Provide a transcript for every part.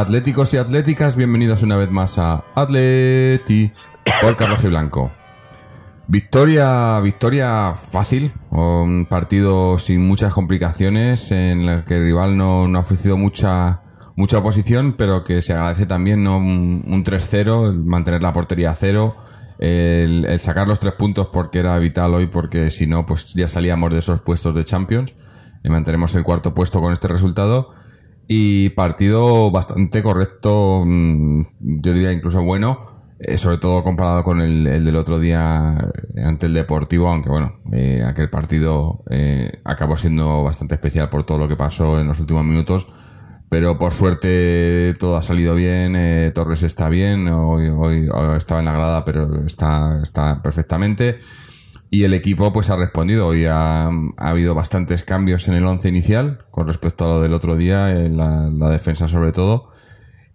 atléticos y atléticas, bienvenidos una vez más a Atleti por Carlos y Blanco. Victoria, victoria fácil, un partido sin muchas complicaciones, en el que el rival no, ha ofrecido mucha, mucha oposición, pero que se agradece también ¿no? un, un 3-0, el mantener la portería a cero, el, el sacar los tres puntos porque era vital hoy, porque si no, pues ya salíamos de esos puestos de Champions, y mantenemos el cuarto puesto con este resultado. Y partido bastante correcto, mm, yo diría incluso bueno, eh, sobre todo comparado con el, el del otro día ante el Deportivo, aunque bueno, eh, aquel partido eh, acabó siendo bastante especial por todo lo que pasó en los últimos minutos. Pero por suerte todo ha salido bien, eh, Torres está bien, hoy, hoy, hoy estaba en la grada, pero está, está perfectamente. Y el equipo pues ha respondido. Hoy ha, ha habido bastantes cambios en el once inicial con respecto a lo del otro día, en la, defensa sobre todo.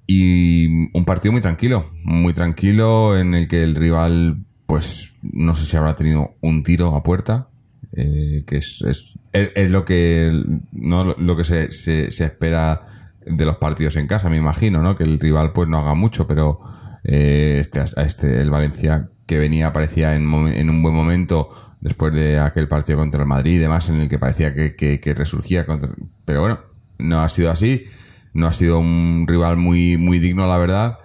Y un partido muy tranquilo, muy tranquilo en el que el rival pues no sé si habrá tenido un tiro a puerta, eh, que es, es, es, lo que no lo que se, se, se espera de los partidos en casa, me imagino, ¿no? Que el rival pues no haga mucho, pero eh, este, este, el Valencia que venía parecía en, en un buen momento después de aquel partido contra el Madrid y demás, en el que parecía que, resurgía, contra- pero bueno, no ha sido así, no ha sido un rival muy, muy digno, la verdad.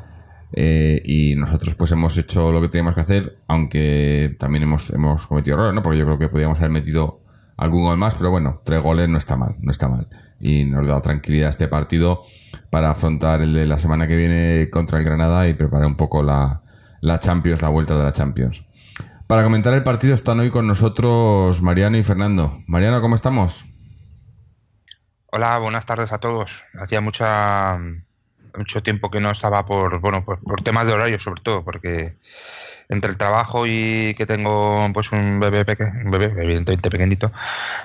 Eh, y nosotros pues hemos hecho lo que teníamos que hacer, aunque también hemos, hemos cometido errores, ¿no? Porque yo creo que podíamos haber metido algún gol más, pero bueno, tres goles no está mal, no está mal. Y nos da tranquilidad este partido para afrontar el de la semana que viene contra el Granada y preparar un poco la, la Champions, la vuelta de la Champions. Para comentar el partido están hoy con nosotros Mariano y Fernando. Mariano, ¿cómo estamos? Hola, buenas tardes a todos. Hacía mucha, mucho tiempo que no estaba por, bueno, por, por temas de horario sobre todo, porque entre el trabajo y que tengo pues un bebé, peque- un bebé evidentemente pequeñito,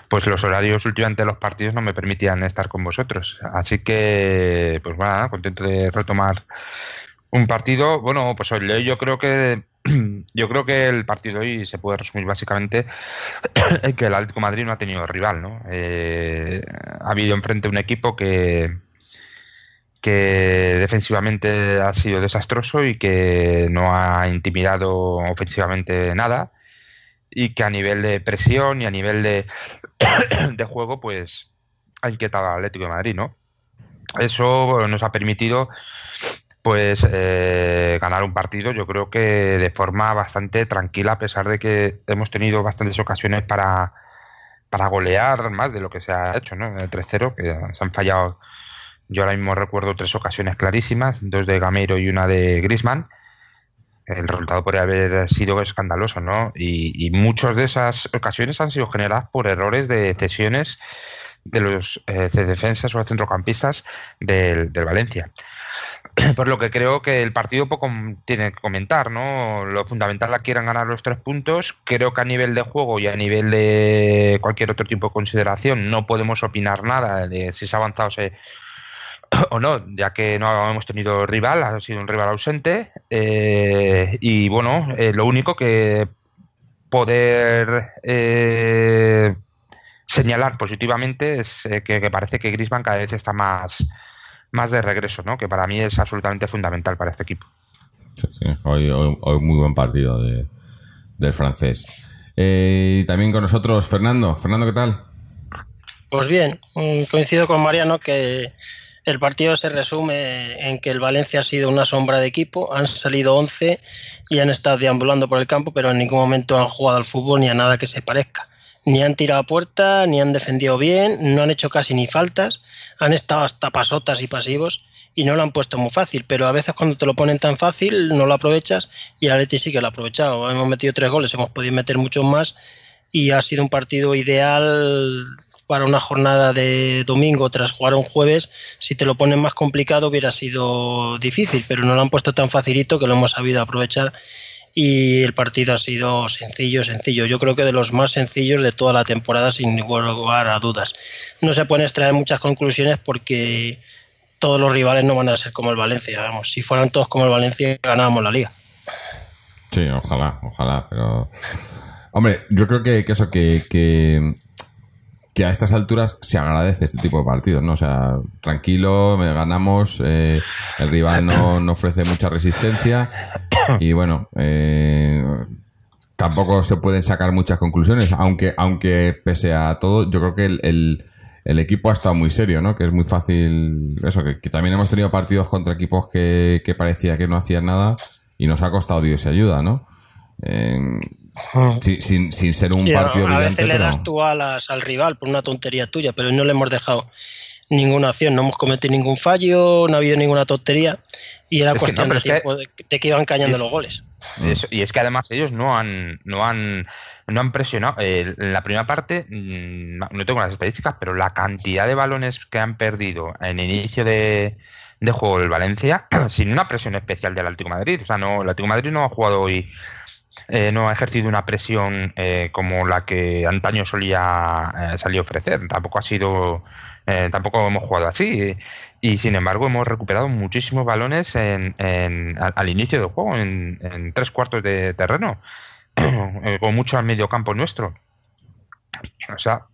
pues los horarios últimamente de los partidos no me permitían estar con vosotros. Así que, pues bueno, contento de retomar un partido. Bueno, pues hoy yo creo que yo creo que el partido hoy se puede resumir básicamente en que el Atlético de Madrid no ha tenido rival, ¿no? Eh, ha habido enfrente un equipo que que defensivamente ha sido desastroso y que no ha intimidado ofensivamente nada y que a nivel de presión y a nivel de, de juego pues ha inquietado al Atlético de Madrid, ¿no? Eso nos ha permitido pues eh, ganar un partido yo creo que de forma bastante tranquila a pesar de que hemos tenido bastantes ocasiones para, para golear más de lo que se ha hecho, ¿no? El 3-0 que se han fallado yo ahora mismo recuerdo tres ocasiones clarísimas, dos de Gameiro y una de Grisman. El resultado podría haber sido escandaloso, ¿no? Y, y muchas de esas ocasiones han sido generadas por errores de cesiones de los eh, de defensas o centrocampistas del Valencia. Por lo que creo que el partido poco tiene que comentar, ¿no? Lo fundamental es que quieran ganar los tres puntos. Creo que a nivel de juego y a nivel de cualquier otro tipo de consideración no podemos opinar nada de si se ha avanzado o se o no, ya que no hemos tenido rival, ha sido un rival ausente. eh, y bueno, eh, lo único que poder eh, señalar positivamente es eh, que, parece que Griezmann cada vez está más, más de regreso, ¿no? que para mí es absolutamente fundamental para este equipo. Sí, sí, hoy, hoy, hoy muy buen partido de, del francés. Eh, y también con nosotros Fernando. Fernando, ¿qué tal? Pues bien, mm, coincido con Mariano que el partido se resume en que el Valencia ha sido una sombra de equipo, han salido 11 y han estado deambulando por el campo, pero en ningún momento han jugado al fútbol ni a nada que se parezca. Ni han tirado a puerta, ni han defendido bien, no han hecho casi ni faltas, han estado hasta pasotas y pasivos y no lo han puesto muy fácil, pero a veces cuando te lo ponen tan fácil no lo aprovechas y el Atleti sí que lo ha aprovechado. Hemos metido tres goles, hemos podido meter muchos más y ha sido un partido ideal para una jornada de domingo tras jugar un jueves, si te lo ponen más complicado hubiera sido difícil, pero no lo han puesto tan facilito que lo hemos sabido aprovechar y el partido ha sido sencillo, sencillo. Yo creo que de los más sencillos de toda la temporada, sin ningún lugar a dudas. No se pueden extraer muchas conclusiones porque todos los rivales no van a ser como el Valencia. Vamos, si fueran todos como el Valencia, ganábamos la liga. Sí, ojalá, ojalá, pero... Hombre, yo creo que, que eso, que, que, que, a estas alturas se agradece este tipo de partidos, ¿no? O sea, tranquilo, ganamos, eh, el rival no, no, ofrece mucha resistencia y bueno, eh, tampoco se pueden sacar muchas conclusiones, aunque, aunque pese a todo, yo creo que el, el, el equipo ha estado muy serio, ¿no? Que es muy fácil, eso, que, también hemos tenido partidos contra equipos que, que parecía que no hacían nada y nos ha costado Dios y ayuda, ¿no? Eh, sin, sin, sin, ser un a- partido a veces le das tú alas al rival por una tontería tuya, pero no le hemos dejado ninguna acción, no hemos cometido ningún fallo, no ha habido ninguna tontería y era Es que cuestión no, de es que- tiempo de, de que iban cañando es- los goles. Y, eso- y es que además ellos no han, no han, no han presionado. Eh, en la primera parte, mm, no no tengo las estadísticas, pero la cantidad de balones que han perdido en inicio de, de juego del Valencia, sin una presión especial del Atlético Madrid. O sea, no, el Atlético Madrid no ha jugado hoy, eh, no ha ejercido una presión eh, como la que antaño solía eh, salir a ofrecer. Tampoco ha sido. eh, tampoco hemos jugado así y sin embargo hemos recuperado muchísimos balones en, en- al, al inicio del juego en, en tres cuartos de terreno con mucho al medio campo nuestro o sea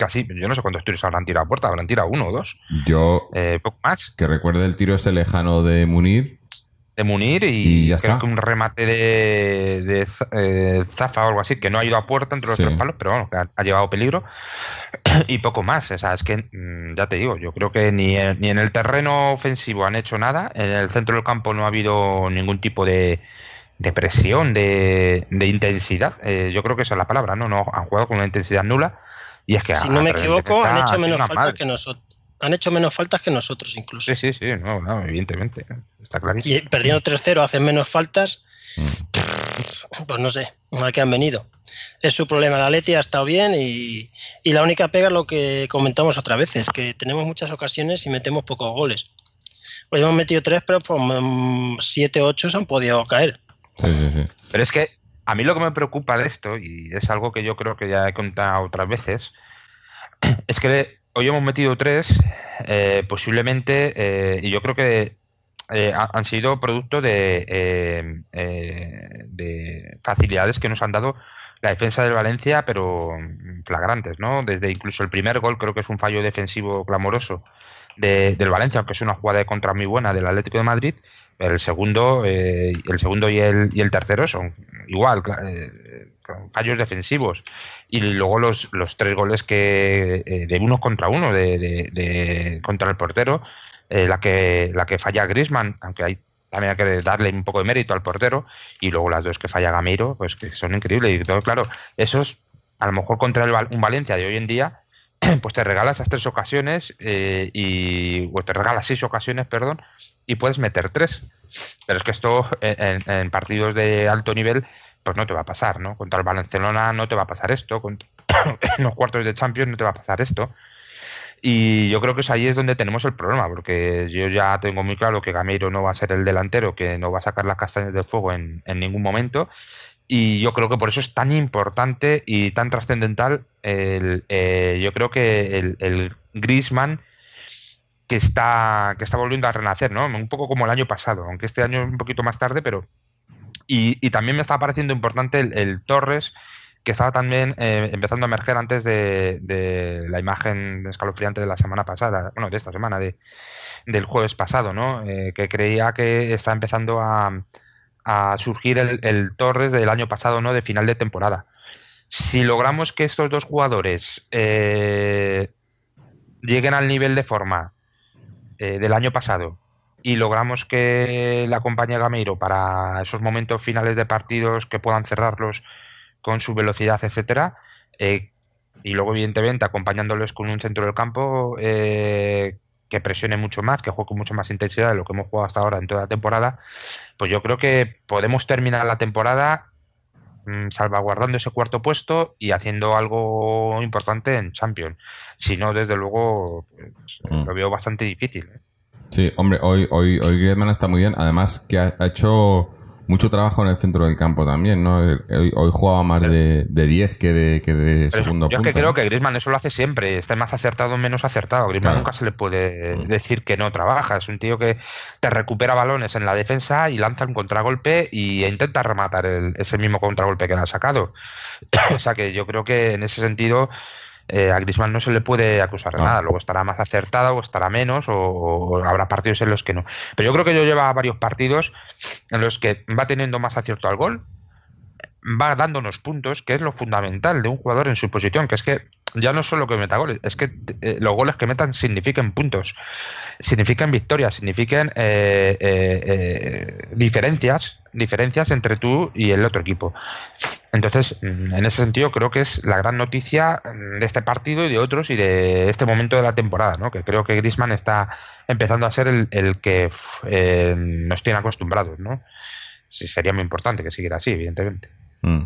casi yo no sé cuántos tiros habrán tirado a puerta habrán tirado uno o dos Yo, eh, poco más que recuerde el tiro ese lejano de Munir, de Munir y, Y ya creo está. que un remate de, eh, Zafa o algo así, que no ha ido a puerta entre los Sí. tres palos, pero bueno, que ha, ha llevado peligro y poco más. O sea, es que mm, ya te digo, yo creo que ni en, ni en el terreno ofensivo han hecho nada, en el centro del campo no ha habido ningún tipo de, de presión, de, de intensidad. Eh, yo creo que esa es la palabra, ¿no? No han jugado con una intensidad nula y es que Si no me equivoco, han ha hecho menos faltas que nosotros. Han hecho menos faltas que nosotros incluso. Sí, sí, sí, no, no, evidentemente, está clarísimo. Y perdiendo 3-0 hacen menos faltas, pues no sé, a qué han venido. Es su problema. La Leti ha estado bien y, y la única pega es lo que comentamos otras veces, que tenemos muchas ocasiones y metemos pocos goles. Hoy hemos metido tres, pero pues, 7 8 se han podido caer. sí, sí, sí. Pero es que a mí lo que me preocupa de esto, y es algo que yo creo que ya he contado otras veces, es que hoy hemos metido tres, eh, posiblemente, eh, y yo creo que eh, ha- han sido producto de, eh, de facilidades que nos han dado la defensa del Valencia, pero flagrantes, ¿no? Desde incluso el primer gol creo que es un fallo defensivo clamoroso de- del Valencia, aunque es una jugada de contra muy buena del Atlético de Madrid, el segundo, eh, el segundo y el, y el tercero son igual, eh, fallos defensivos. Y luego los, los tres goles que eh, de uno contra uno, de, de- contra el portero, eh, la que la que falla Grisman, aunque hay también hay que darle un poco de mérito al portero, y luego las dos que falla Gamiro, pues que son increíbles. Y todo, claro, esos, a lo mejor contra el, un Valencia de hoy en día, pues te regala esas tres ocasiones eh, y o te regala seis ocasiones, perdón, y puedes meter tres. Pero es que esto en, en partidos de alto nivel, pues no te va a pasar, ¿no? Contra el Barcelona no te va a pasar esto, contra- en los cuartos de Champions no te va a pasar esto. Y yo creo que es ahí es donde tenemos el problema, porque yo ya tengo muy claro que Gameiro no va a ser el delantero, que no va a sacar las castañas del fuego en, en ningún momento. Y yo creo que por eso es tan importante y tan trascendental el, eh, yo creo que el, el Griezmann que está, que está volviendo a renacer, ¿no? Un poco como el año pasado, aunque este año un poquito más tarde, pero... Y, y también me está pareciendo importante el, el Torres, que estaba también eh, empezando a emerger antes de, de la imagen escalofriante de la semana pasada, bueno, de esta semana, de, del jueves pasado, ¿no? Eh, que creía que está empezando a, a surgir el, Torres del año pasado, ¿no? De final de temporada. Si logramos que estos dos jugadores eh, lleguen al nivel de forma eh, del año pasado y logramos que la acompañe Gameiro para esos momentos finales de partidos que puedan cerrarlos con su velocidad, etcétera, eh, y luego evidentemente acompañándoles con un centro del campo eh, que presione mucho más, que juegue con mucha más intensidad de lo que hemos jugado hasta ahora en toda la temporada, pues yo creo que podemos terminar la temporada mm, salvaguardando ese cuarto puesto y haciendo algo importante en Champions. Si no, desde luego, pues, Mm. lo veo bastante difícil. ¿eh? Sí, hombre, hoy, hoy, hoy Griezmann está muy bien. Además, que ha, ha hecho mucho trabajo en el centro del campo también, ¿no? Hoy, hoy jugaba más de, de 10 que de, que de segundo yo es que creo ¿no? que Griezmann eso lo hace siempre, está más acertado o menos acertado. Griezmann Claro. nunca se le puede Mm. decir que no trabaja. Es un tío que te recupera balones en la defensa y lanza un contragolpe y intenta rematar el- ese mismo contragolpe que le ha sacado. o sea que yo creo que en ese sentido eh, a Griezmann no se le puede acusar de No. nada. Luego estará más acertado o estará menos o, o habrá partidos en los que no. Pero yo creo que yo lleva varios partidos en los que va teniendo más acierto al gol, va dándonos puntos, que es lo fundamental de un jugador en su posición, que es que ya no solo que meta goles, es que eh, los goles que metan significan puntos, significan victorias, significan eh, eh, diferencias, diferencias entre tú y el otro equipo. Entonces, mm, en ese sentido, creo que es la gran noticia mm, de este partido y de otros y de este momento de la temporada, ¿no? Que creo que Griezmann está empezando a ser el, que eh, nos tiene acostumbrados, ¿no? Sí, sería muy importante que siguiera así, evidentemente. Mm.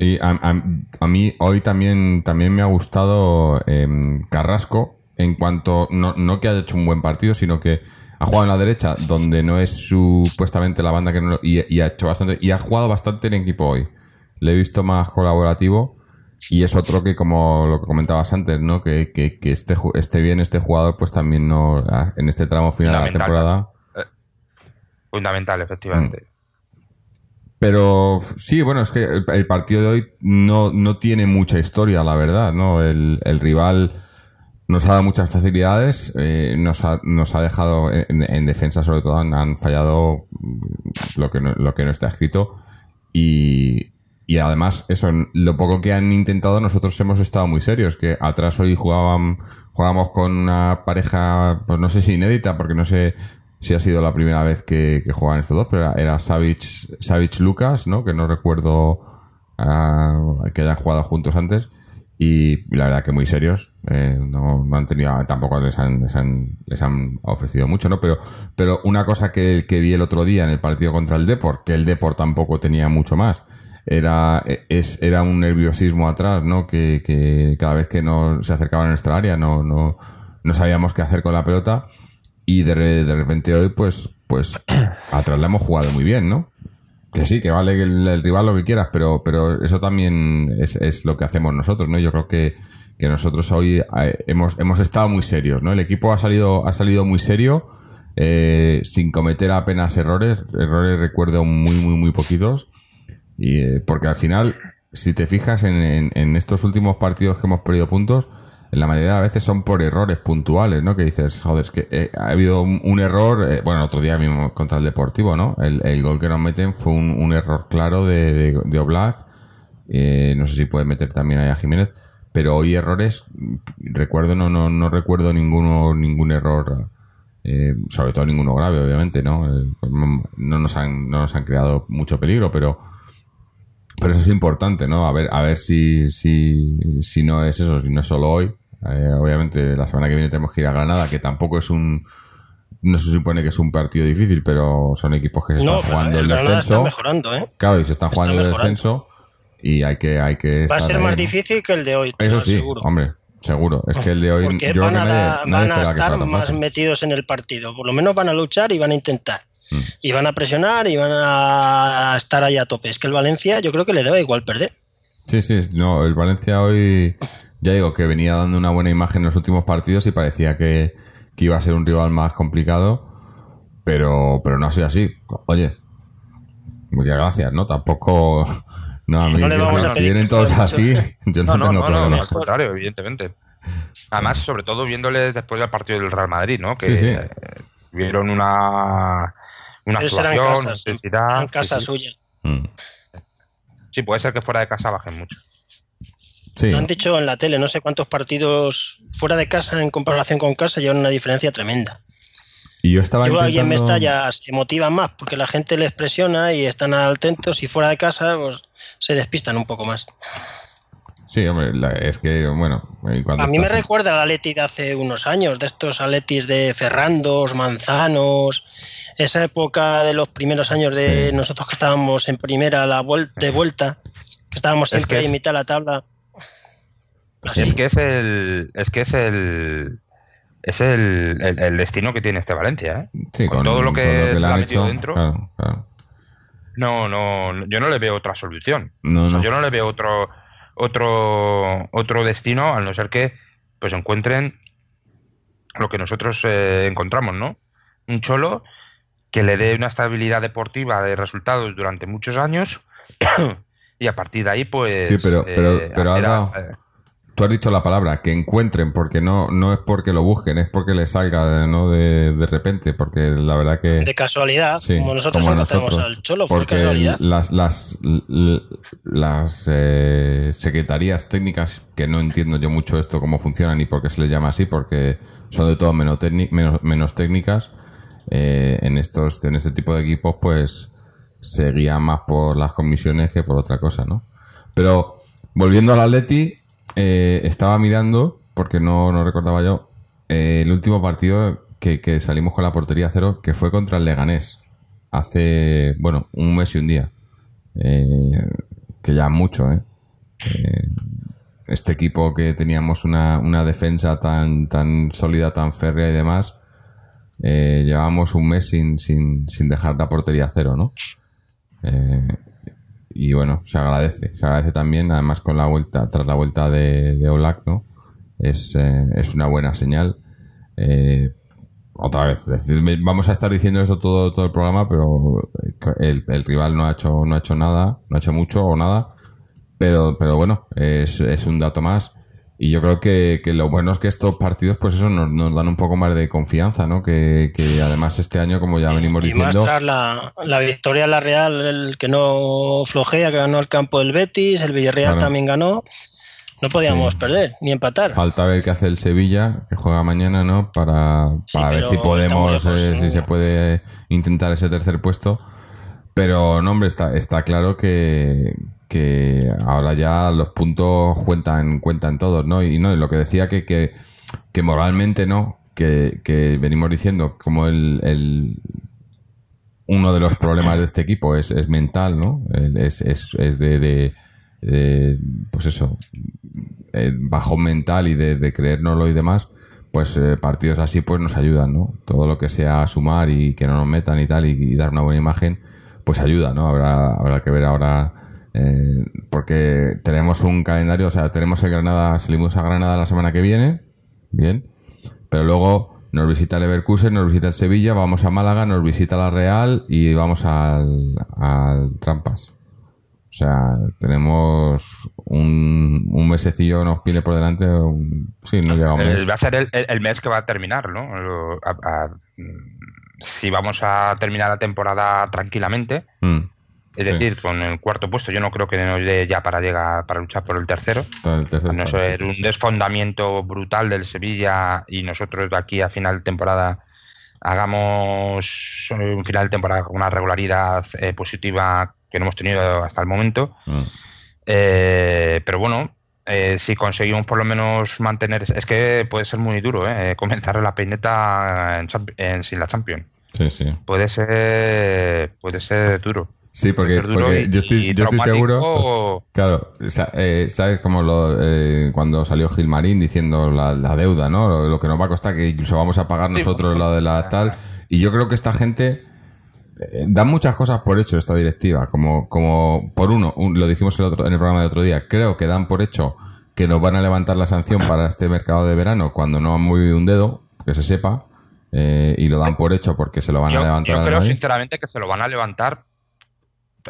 Y a mí hoy también, también me ha gustado em, Carrasco en cuanto, no, no que haya hecho un buen partido, sino que ha jugado en la derecha, donde no es supuestamente la banda que no, lo- y, y ha hecho bastante, y ha jugado bastante en equipo hoy. Le he visto más colaborativo y es otro que, como lo que comentabas antes, ¿no? Que, que, que esté, esté bien este jugador, pues también no, en este tramo final de la temporada. Fundamental, efectivamente. Pero sí, bueno, es que el, el partido de hoy no, no tiene mucha historia, la verdad, ¿no? El, el rival nos ha dado muchas facilidades, eh, nos, ha, nos ha dejado en, en defensa, sobre todo, han, fallado lo que, no, lo que no está escrito. Y, y además, eso, lo poco que han intentado, nosotros hemos estado muy serios. Que atrás hoy jugaban, jugábamos con una pareja, pues no sé si inédita, porque no sé si ha sido la primera vez que, que juegan estos dos, pero era, era Savage, Savage Lucas, ¿no? Que no recuerdo ah, que hayan jugado juntos antes. Y la verdad que muy serios. eh, no, no han tenido, tampoco les han, les han, ofrecido mucho, ¿no? Pero, pero una cosa que, que vi el otro día en el partido contra el Deport, que el Deport tampoco tenía mucho más, era, es, era un nerviosismo atrás, ¿no? Que, que cada vez que nos se acercaban a nuestra área no, no, no sabíamos qué hacer con la pelota. Y de, de repente hoy, pues, pues, atrás la hemos jugado muy bien, ¿no? Que sí, que vale el, rival lo que quieras, pero, pero eso también es, lo que hacemos nosotros, ¿no? Yo creo que, que nosotros hoy eh, hemos, hemos estado muy serios, ¿no? El equipo ha salido, ha salido muy serio, eh, sin cometer apenas errores. Errores recuerdo muy, muy, muy poquitos. Y, eh, porque al final, si te fijas en, en- en estos últimos partidos que hemos perdido puntos, la mayoría de las veces son por errores puntuales, ¿no? Que dices, joder, es que eh, ha habido un, error, eh, bueno, el otro día mismo contra el Deportivo, ¿no? El, gol que nos meten fue un, error claro de, de, Oblak. Eh, no sé si puede meter también ahí a Jiménez, pero hoy errores, recuerdo, no, no, no recuerdo ninguno, ningún error, eh, sobre todo ninguno grave, obviamente, ¿no? No nos han, no nos han creado mucho peligro, pero, pero eso es importante, ¿no? A ver, a ver si, si, si no es eso, si no es solo hoy. Eh, obviamente la semana que viene tenemos que ir a Granada, que tampoco es un, no se supone que es un partido difícil, pero son equipos que se están No, jugando el descenso. mejorando, ¿eh? Claro, y se están Está jugando el descenso y hay que, hay que Va a ser más difícil que el de hoy, Eso sí, aseguro. hombre, seguro. Es que el de hoy Porque yo creo van que a, nadie, da- nadie van a estar más fácil. metidos en el partido. Por lo menos van a luchar y van a intentar. Mm. Y van a presionar y van a estar ahí a tope. Es que el Valencia yo creo que le debe igual perder. Sí, sí, no, el Valencia hoy, ya digo, que venía dando una buena imagen en los últimos partidos y parecía que, que iba a ser un rival más complicado, pero, pero no ha sido así. Oye, muchas gracias, ¿no? Tampoco, no, a mí, No le que vamos si a pedir vienen todos así, yo no, No, no, tengo no, no, problema. al contrario, evidentemente. Además, sobre todo viéndole después del partido del Real Madrid, ¿no? Que Sí, sí. eh, vieron una, una será en actuación, casa, en casa sí, sí. suya. Mm. Sí, puede ser que fuera de casa bajen mucho. Sí, Lo han dicho en la tele, no sé cuántos partidos fuera de casa en comparación con casa llevan una diferencia tremenda. y yo estaba Yo creo que aquí en intentando... Mestalla se motivan más porque la gente les presiona y están atentos y fuera de casa pues, se despistan un poco más. Sí, hombre, la- es que, bueno, cuando A mí me recuerda al Atleti de hace unos años, de estos Atletis de Ferrandos, Manzanos, esa época de los primeros años de Sí. nosotros que estábamos en primera la vuel- de vuelta, que estábamos Es siempre que es- en mitad de la tabla. Sí. Es que es el. Es que es el. Es el, el- el destino que tiene este Valencia, ¿eh? sí, con todo lo que se le le ha han metido hecho, dentro. claro, claro. No, no, yo no le veo otra solución. No, O sea, no. yo no le veo otro, otro, otro destino, al no ser que pues encuentren lo que nosotros eh, encontramos, ¿no? Un cholo que le dé una estabilidad deportiva de resultados durante muchos años y a partir de ahí, pues. Sí, pero- pero- a- Alba, Tú has dicho la palabra, que encuentren, porque no, no es porque lo busquen, es porque les salga ¿no? de, de repente, porque la verdad que... De casualidad, Sí, como nosotros como nosotros, al Cholo, fue porque casualidad. las las las eh, secretarías técnicas que no entiendo yo mucho esto cómo funcionan y por qué se les llama así porque son de todo menos, técnic- menos, menos técnicas eh, en estos en este tipo de equipos pues se guían más por las comisiones que por otra cosa no pero volviendo al Atleti eh, estaba mirando porque no, no recordaba yo eh, el último partido que, que salimos con la portería cero que fue contra el Leganés hace, bueno, un mes y un día. Eh, que ya mucho, ¿eh? Eh, Este equipo que teníamos una, una defensa tan, tan sólida, tan férrea y demás, llevábamos un mes sin, sin, sin dejar la portería cero, ¿no? Eh, y bueno, se agradece, se agradece también, además con la vuelta, tras la vuelta de, de Oblak, ¿no? Es, eh, es una buena señal. Eh, otra vez, vamos a estar diciendo eso todo, todo el programa, pero el, el rival no ha hecho, no ha hecho nada, no ha hecho mucho o nada, pero, pero bueno, es, es un dato más. Y yo creo que, que lo bueno es que estos partidos, pues eso, nos, nos dan un poco más de confianza, ¿no? Que, que además este año, como ya venimos Y más diciendo, tras la, la victoria la Real, el que no flojea, que ganó el campo del Betis, el Villarreal Claro. también ganó. No podíamos Sí. perder ni empatar. falta ver qué hace el Sevilla, que juega mañana, ¿no? Para, Sí, para ver si podemos, lejos, eh, si se puede intentar ese tercer puesto. Pero, no, hombre, está, está claro que, que ahora ya los puntos cuentan, cuentan todos, ¿no? Y no, lo que decía que, que, que moralmente no, que, que venimos diciendo como el, el uno de los problemas de este equipo es, es mental, ¿no? Es, es, es de, de, de, pues eso, eh, bajón mental y de, de creérnoslo y demás, pues eh, partidos así pues nos ayudan, ¿no? Todo lo que sea sumar y que no nos metan y tal y, y dar una buena imagen, pues ayuda, ¿no? Habrá, habrá que ver ahora, eh, porque tenemos un calendario, o sea, tenemos en Granada, salimos a Granada la semana que viene, bien, pero luego nos visita el Leverkusen, nos visita el Sevilla, vamos a Málaga, nos visita la Real y vamos al, al Trampas. O sea, tenemos un, un mesecillo nos viene por delante. un- sí, no llega un mes. Va a ser el, el- el mes que va a terminar, ¿no? Lo- a- a- mm, si vamos a terminar la temporada tranquilamente, Mm, es Sí. decir, con el cuarto puesto, yo no creo que nos dé ya para llegar para luchar por el tercero. el tercer A no ser un desfondamiento brutal del Sevilla y nosotros de aquí a final de temporada hagamos un final de temporada con una regularidad eh, positiva que no hemos tenido hasta el momento. Mm. Eh, pero bueno, eh, si conseguimos por lo menos mantener. Es que puede ser muy duro, ¿eh? Comenzar la peineta en- sin la Champions. Sí, sí. Puede ser, puede ser duro. Sí, porque, y- yo estoy, yo seguro. Claro, o eh, ¿sabes como lo, eh, cuando salió Gilmarín diciendo la, la deuda, ¿no? Lo, lo que nos va a costar, que incluso vamos a pagar Sí, nosotros bueno, la de la tal. Y yo creo que esta gente eh, da muchas cosas por hecho, esta directiva. Como, como por uno, un- lo dijimos el otro, en el programa de otro día, creo que dan por hecho que nos van a levantar la sanción para este mercado de verano cuando no han movido un dedo, que se sepa. eh, y lo dan por hecho porque se lo van Yo, a levantar yo creo sinceramente que se lo van a levantar.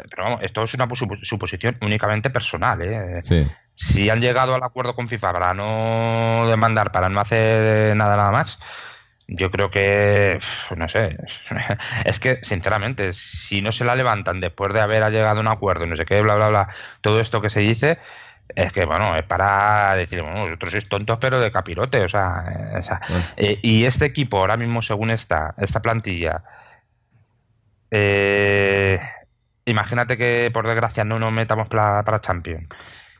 Pero vamos, esto es una supo- suposición únicamente personal. ¿eh? Sí. Si han llegado al acuerdo con FIFA para no demandar, para no hacer nada nada más, yo creo que, no sé, es que sinceramente, si no se la levantan después de haber llegado a un acuerdo, no sé qué, bla, bla, bla, todo esto que se dice, es que, bueno, es para decir, bueno, vosotros sois tontos, pero de capirote, o sea, eh, o sea, Bueno. eh, y este equipo ahora mismo, según está, esta plantilla, eh, imagínate que por desgracia no nos metamos pla- para Champions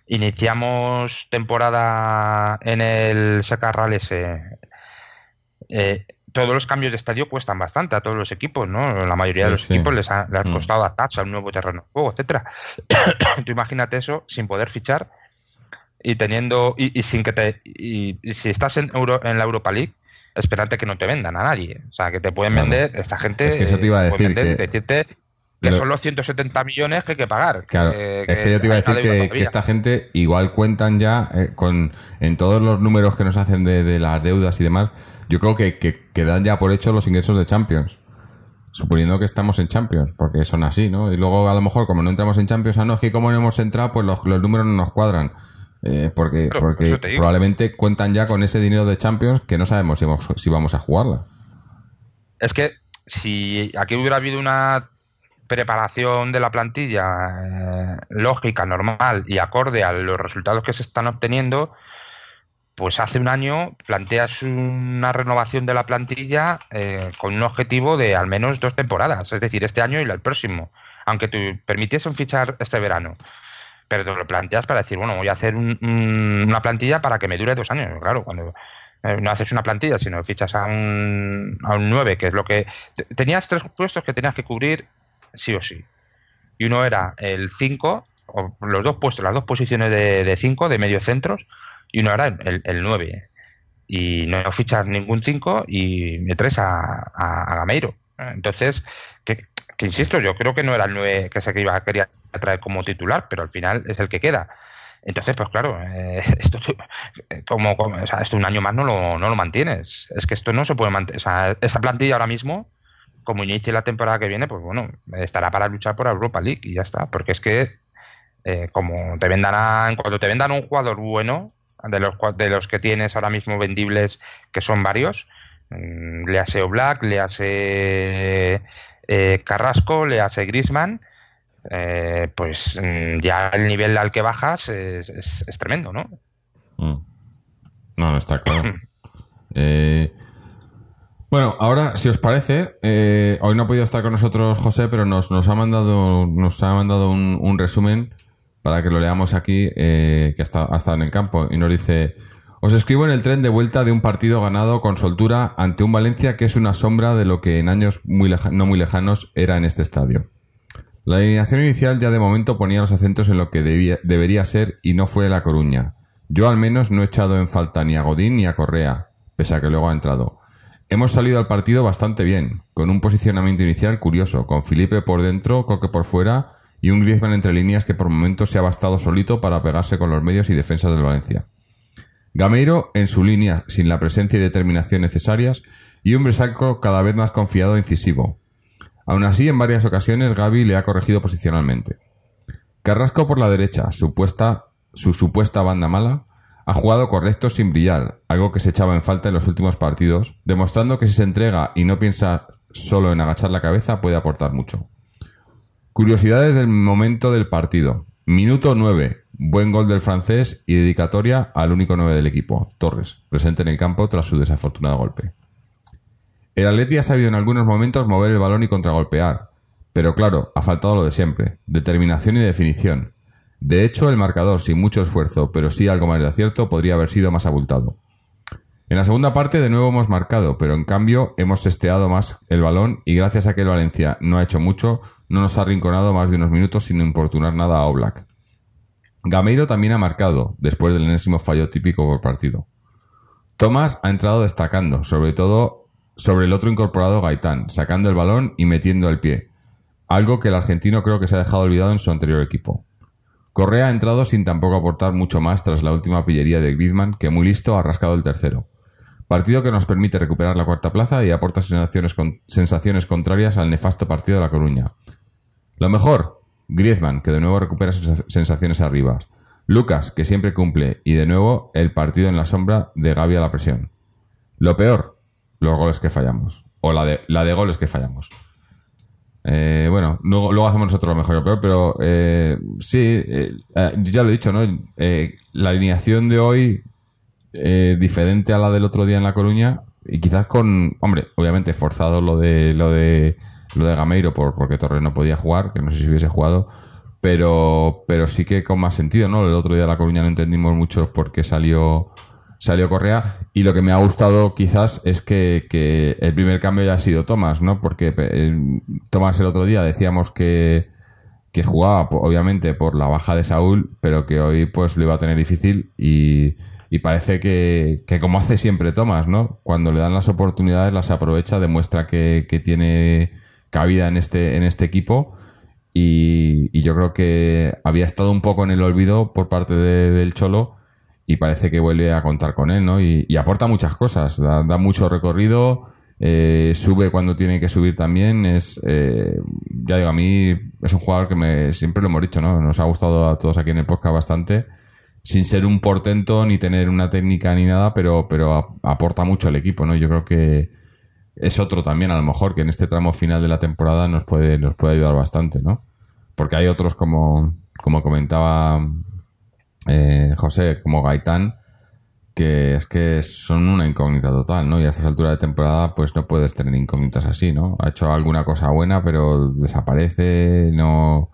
iniciamos temporada en el Secarrales, eh, todos los cambios de estadio cuestan bastante a todos los equipos, ¿no? La mayoría de los equipos les ha, mm. costado adaptarse a un nuevo terreno de juego, etcétera. Tú imagínate eso sin poder fichar y teniendo y, sin que te y, si estás en, en la Europa League esperante que no te vendan a nadie. O sea, que te pueden vender, esta gente. Es que eso te iba a decir. que, decirte que son los 170 millones que hay que pagar. Claro, es que yo te iba a decir que, esta gente igual cuentan ya eh, con en todos los números que nos hacen de, las deudas y demás. Yo creo que, que, dan ya por hecho los ingresos de Champions. Suponiendo que estamos en Champions, porque son así, ¿no? Y luego a lo mejor como no entramos en Champions, ah, no, es que como no hemos entrado, pues los, los números no nos cuadran. Eh, porque porque probablemente cuentan ya con ese dinero de Champions que no sabemos si vamos, si vamos a jugarla. Es que si aquí hubiera habido una preparación de la plantilla eh, lógica, normal y acorde a los resultados que se están obteniendo, pues hace un año planteas una renovación de la plantilla eh, con un objetivo de al menos dos temporadas, es decir, este año y el próximo, aunque te permitiesen fichar este verano. Pero te lo planteas para decir, bueno, voy a hacer una plantilla para que me dure dos años. Claro, cuando eh, no haces una plantilla, sino fichas a un, a un 9, que es lo que... Tenías tres puestos que tenías que cubrir sí o sí. Y uno era el 5, o los dos puestos, las dos posiciones de 5, de, medio centros, y uno era el, el 9. Y no fichas ningún 5 y me traes a, a, Gameiro. Entonces, que, insisto, yo creo que no era el 9 que se iba, quería traer como titular, pero al final es el que queda. Entonces, pues claro, eh, esto, como, o sea, esto un año más no lo, no lo mantienes. Es que esto no se puede mantener. O sea, esta plantilla ahora mismo como inicie la temporada que viene, pues bueno, estará para luchar por Europa League y ya está. Porque es que, eh, como te vendan cuando te vendan un jugador bueno, de los, de los que tienes ahora mismo vendibles, que son varios, mm, le hace Black, le hace eh, Carrasco, le hace Grisman, eh, pues mm, ya el nivel al que bajas es, tremendo, ¿no? Mm. No, no está claro. eh, bueno, ahora, si os parece, eh, hoy no ha podido estar con nosotros José, pero nos, nos ha mandado, nos ha mandado un, resumen para que lo leamos aquí, eh, que ha estado, ha estado en el campo, y nos dice, os escribo en el tren de vuelta de un partido ganado con soltura ante un Valencia que es una sombra de lo que en años muy no muy lejanos era en este estadio. La alineación inicial ya de momento ponía los acentos en lo que debía, debería ser y no fue La Coruña. Yo al menos no he echado en falta ni a Godín ni a Correa, pese a que luego ha entrado. Hemos salido al partido bastante bien, con un posicionamiento inicial curioso, con Felipe por dentro, Coque por fuera y un Griezmann entre líneas que por momentos se ha bastado solito para pegarse con los medios y defensas del Valencia. Gameiro en su línea, sin la presencia y determinación necesarias, y un Bresaco cada vez más confiado e incisivo. Aún así, en varias ocasiones Gaby le ha corregido posicionalmente. Carrasco por la derecha, supuesta, su supuesta banda mala, ha jugado correcto sin brillar, algo que se echaba en falta en los últimos partidos, demostrando que si se entrega y no piensa solo en agachar la cabeza puede aportar mucho. Curiosidades del momento del partido. Minuto 9. Buen gol del francés y dedicatoria al único 9 del equipo, Torres, presente en el campo tras su desafortunado golpe. El Atleti ha sabido en algunos momentos mover el balón y contragolpear, pero claro, ha faltado lo de siempre, determinación y definición, de hecho, el marcador, sin mucho esfuerzo, pero sí algo más de acierto, podría haber sido más abultado. En la segunda parte de nuevo hemos marcado, pero en cambio hemos testeado más el balón y gracias a que el Valencia no ha hecho mucho, no nos ha arrinconado más de unos minutos sin importunar nada a Oblak. Gameiro también ha marcado, después del enésimo fallo típico por partido. Tomás ha entrado destacando, sobre todo sobre el otro incorporado Gaitán, sacando el balón y metiendo el pie, algo que el argentino creo que se ha dejado olvidado en su anterior equipo. Correa ha entrado sin tampoco aportar mucho más tras la última pillería de Griezmann, que muy listo ha rascado el tercero. Partido que nos permite recuperar la cuarta plaza y aporta sensaciones, contrarias al nefasto partido de La Coruña. Lo mejor, Griezmann, que de nuevo recupera sensaciones arriba. Lucas, que siempre cumple, y de nuevo el partido en la sombra de Gaby a la presión. Lo peor, los goles que fallamos. O la de goles que fallamos. Eh, bueno, luego, hacemos nosotros lo mejor pero eh, sí, eh, ya lo he dicho, ¿no? la alineación de hoy, diferente a la del otro día en La Coruña, y quizás con, hombre, obviamente forzado lo de lo de lo de Gameiro por, porque Torres no podía jugar, que no sé si hubiese jugado, pero, pero sí que con más sentido, ¿no? El otro día la Coruña no entendimos mucho por qué salió, salió Correa y lo que me ha gustado quizás es que, que el primer cambio ya ha sido Tomás, ¿no? Porque eh, Tomás el otro día decíamos que, que jugaba obviamente por la baja de Saúl, pero que hoy pues lo iba a tener difícil y, y parece que, que como hace siempre Tomás, ¿no? Cuando le dan las oportunidades las aprovecha, demuestra que, que tiene cabida en este, en este equipo y, y yo creo que había estado un poco en el olvido por parte de- del Cholo y parece que vuelve a contar con él, ¿no? Y, aporta muchas cosas, da, mucho recorrido, eh, sube cuando tiene que subir también, es, eh, ya digo, a mí es un jugador que me, siempre lo hemos dicho, ¿no? Nos ha gustado a todos aquí en el podcast bastante, sin ser un portento ni tener una técnica ni nada, pero, pero aporta mucho al equipo, ¿no? Yo creo que es otro también, a lo mejor, que en este tramo final de la temporada nos puede, nos puede ayudar bastante, ¿no? Porque hay otros como, como comentaba eh, José, como Gaitán, que es que son una incógnita total, ¿no? Y a estas alturas de temporada, pues no puedes tener incógnitas así, ¿no? Ha hecho alguna cosa buena, pero desaparece, no,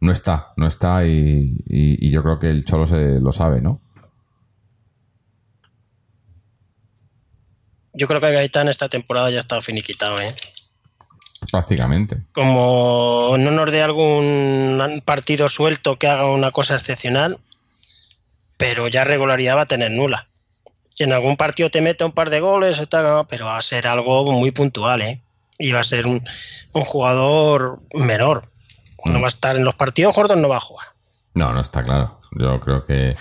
no está, no está, y, y- y yo creo que el Cholo se lo sabe, ¿no? Yo creo que Gaitán esta temporada ya está finiquitado, ¿eh? Prácticamente. Como no nos dé algún partido suelto que haga una cosa excepcional, pero ya regularidad va a tener nula. Si en algún partido te mete un par de goles, pero va a ser algo muy puntual, ¿eh? Y va a ser un, un jugador menor. No va a estar en los partidos gordos, no va a jugar. No, no está claro. Yo creo que.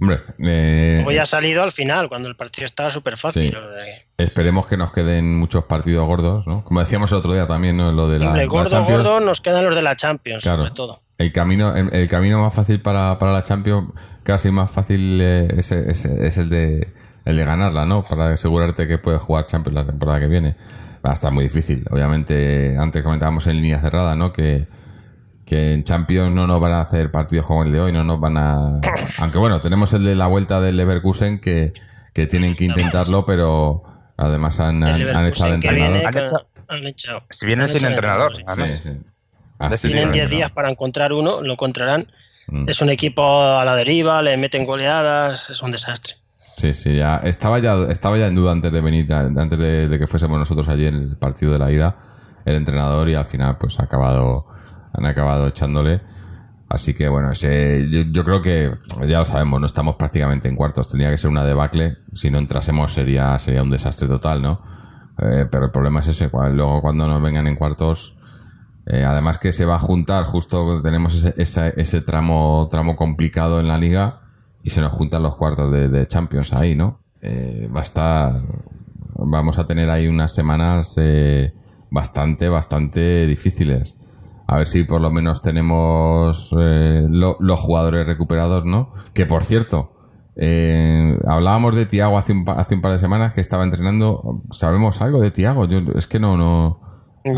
Hombre, eh, Hoy ha salido al final, cuando el partido estaba súper fácil. Sí. esperemos que nos queden muchos partidos gordos, ¿no? Como decíamos el otro día también, ¿no? Lo de la, Hombre, la gordo, Champions. gordo, nos quedan los de la Champions, Claro. sobre todo. El camino, el, el camino más fácil para, para la Champions, casi más fácil eh, es, es- es el de el de ganarla, ¿no? Para asegurarte que puedes jugar Champions la temporada que viene. Va a estar muy difícil. Obviamente, antes comentábamos en línea cerrada, ¿no? Que, que en Champions no nos van a hacer partidos como el de hoy, no nos van a... Aunque bueno, tenemos el de la vuelta del Leverkusen que, que tienen que intentarlo, pero además han, han, echado entrenador. viene Han han Si vienen han sin entrenador. Sí, sí. Así Tienen que, 10 bueno. días para encontrar uno, lo encontrarán. Mm. Es un equipo a la deriva, le meten goleadas, es un desastre. Sí, sí, ya estaba ya estaba ya en duda antes de venir, antes de, de que fuésemos nosotros allí en el partido de la ida, el entrenador y al final pues ha acabado han acabado echándole. Así que bueno, ese- yo, yo creo que ya lo sabemos, no estamos prácticamente en cuartos, tendría que ser una debacle, si no entrásemos sería sería un desastre total, ¿no? Eh, pero el problema es ese, luego cuando nos vengan en cuartos eh, además que se va a juntar, justo tenemos ese, esa- ese tramo, tramo complicado en la liga y se nos juntan los cuartos de, de Champions ahí, ¿no? Eh, va a estar, vamos a tener ahí unas semanas eh, bastante, bastante difíciles. A ver si por lo menos tenemos eh, lo- los jugadores recuperados, ¿no? Que por cierto, eh, hablábamos de Tiago hace un, hace un par de semanas que estaba entrenando. ¿Sabemos algo de Tiago? Yo es que no, no.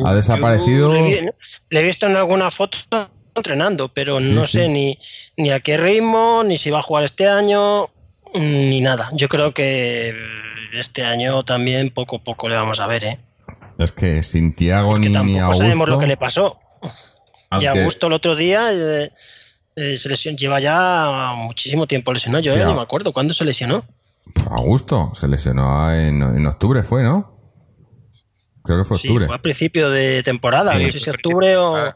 Ha desaparecido. Le, vi- le he visto en alguna foto entrenando, pero Sí, no sí. sé ni, ni a qué ritmo, ni si va a jugar este año, ni nada. Yo creo que este año también poco a poco le vamos a ver, ¿eh? Es que sin Tiago ni, ni Augusto. sabemos lo que le pasó. Y aunque- Augusto el otro día eh, eh, se lesionó- lleva ya muchísimo tiempo lesionado. Yo Sí, no me acuerdo cuándo se lesionó. Augusto se lesionó en, en octubre, fue, ¿no? Creo que fue Sí, octubre. fue a principio de temporada, Sí, no sé si octubre o.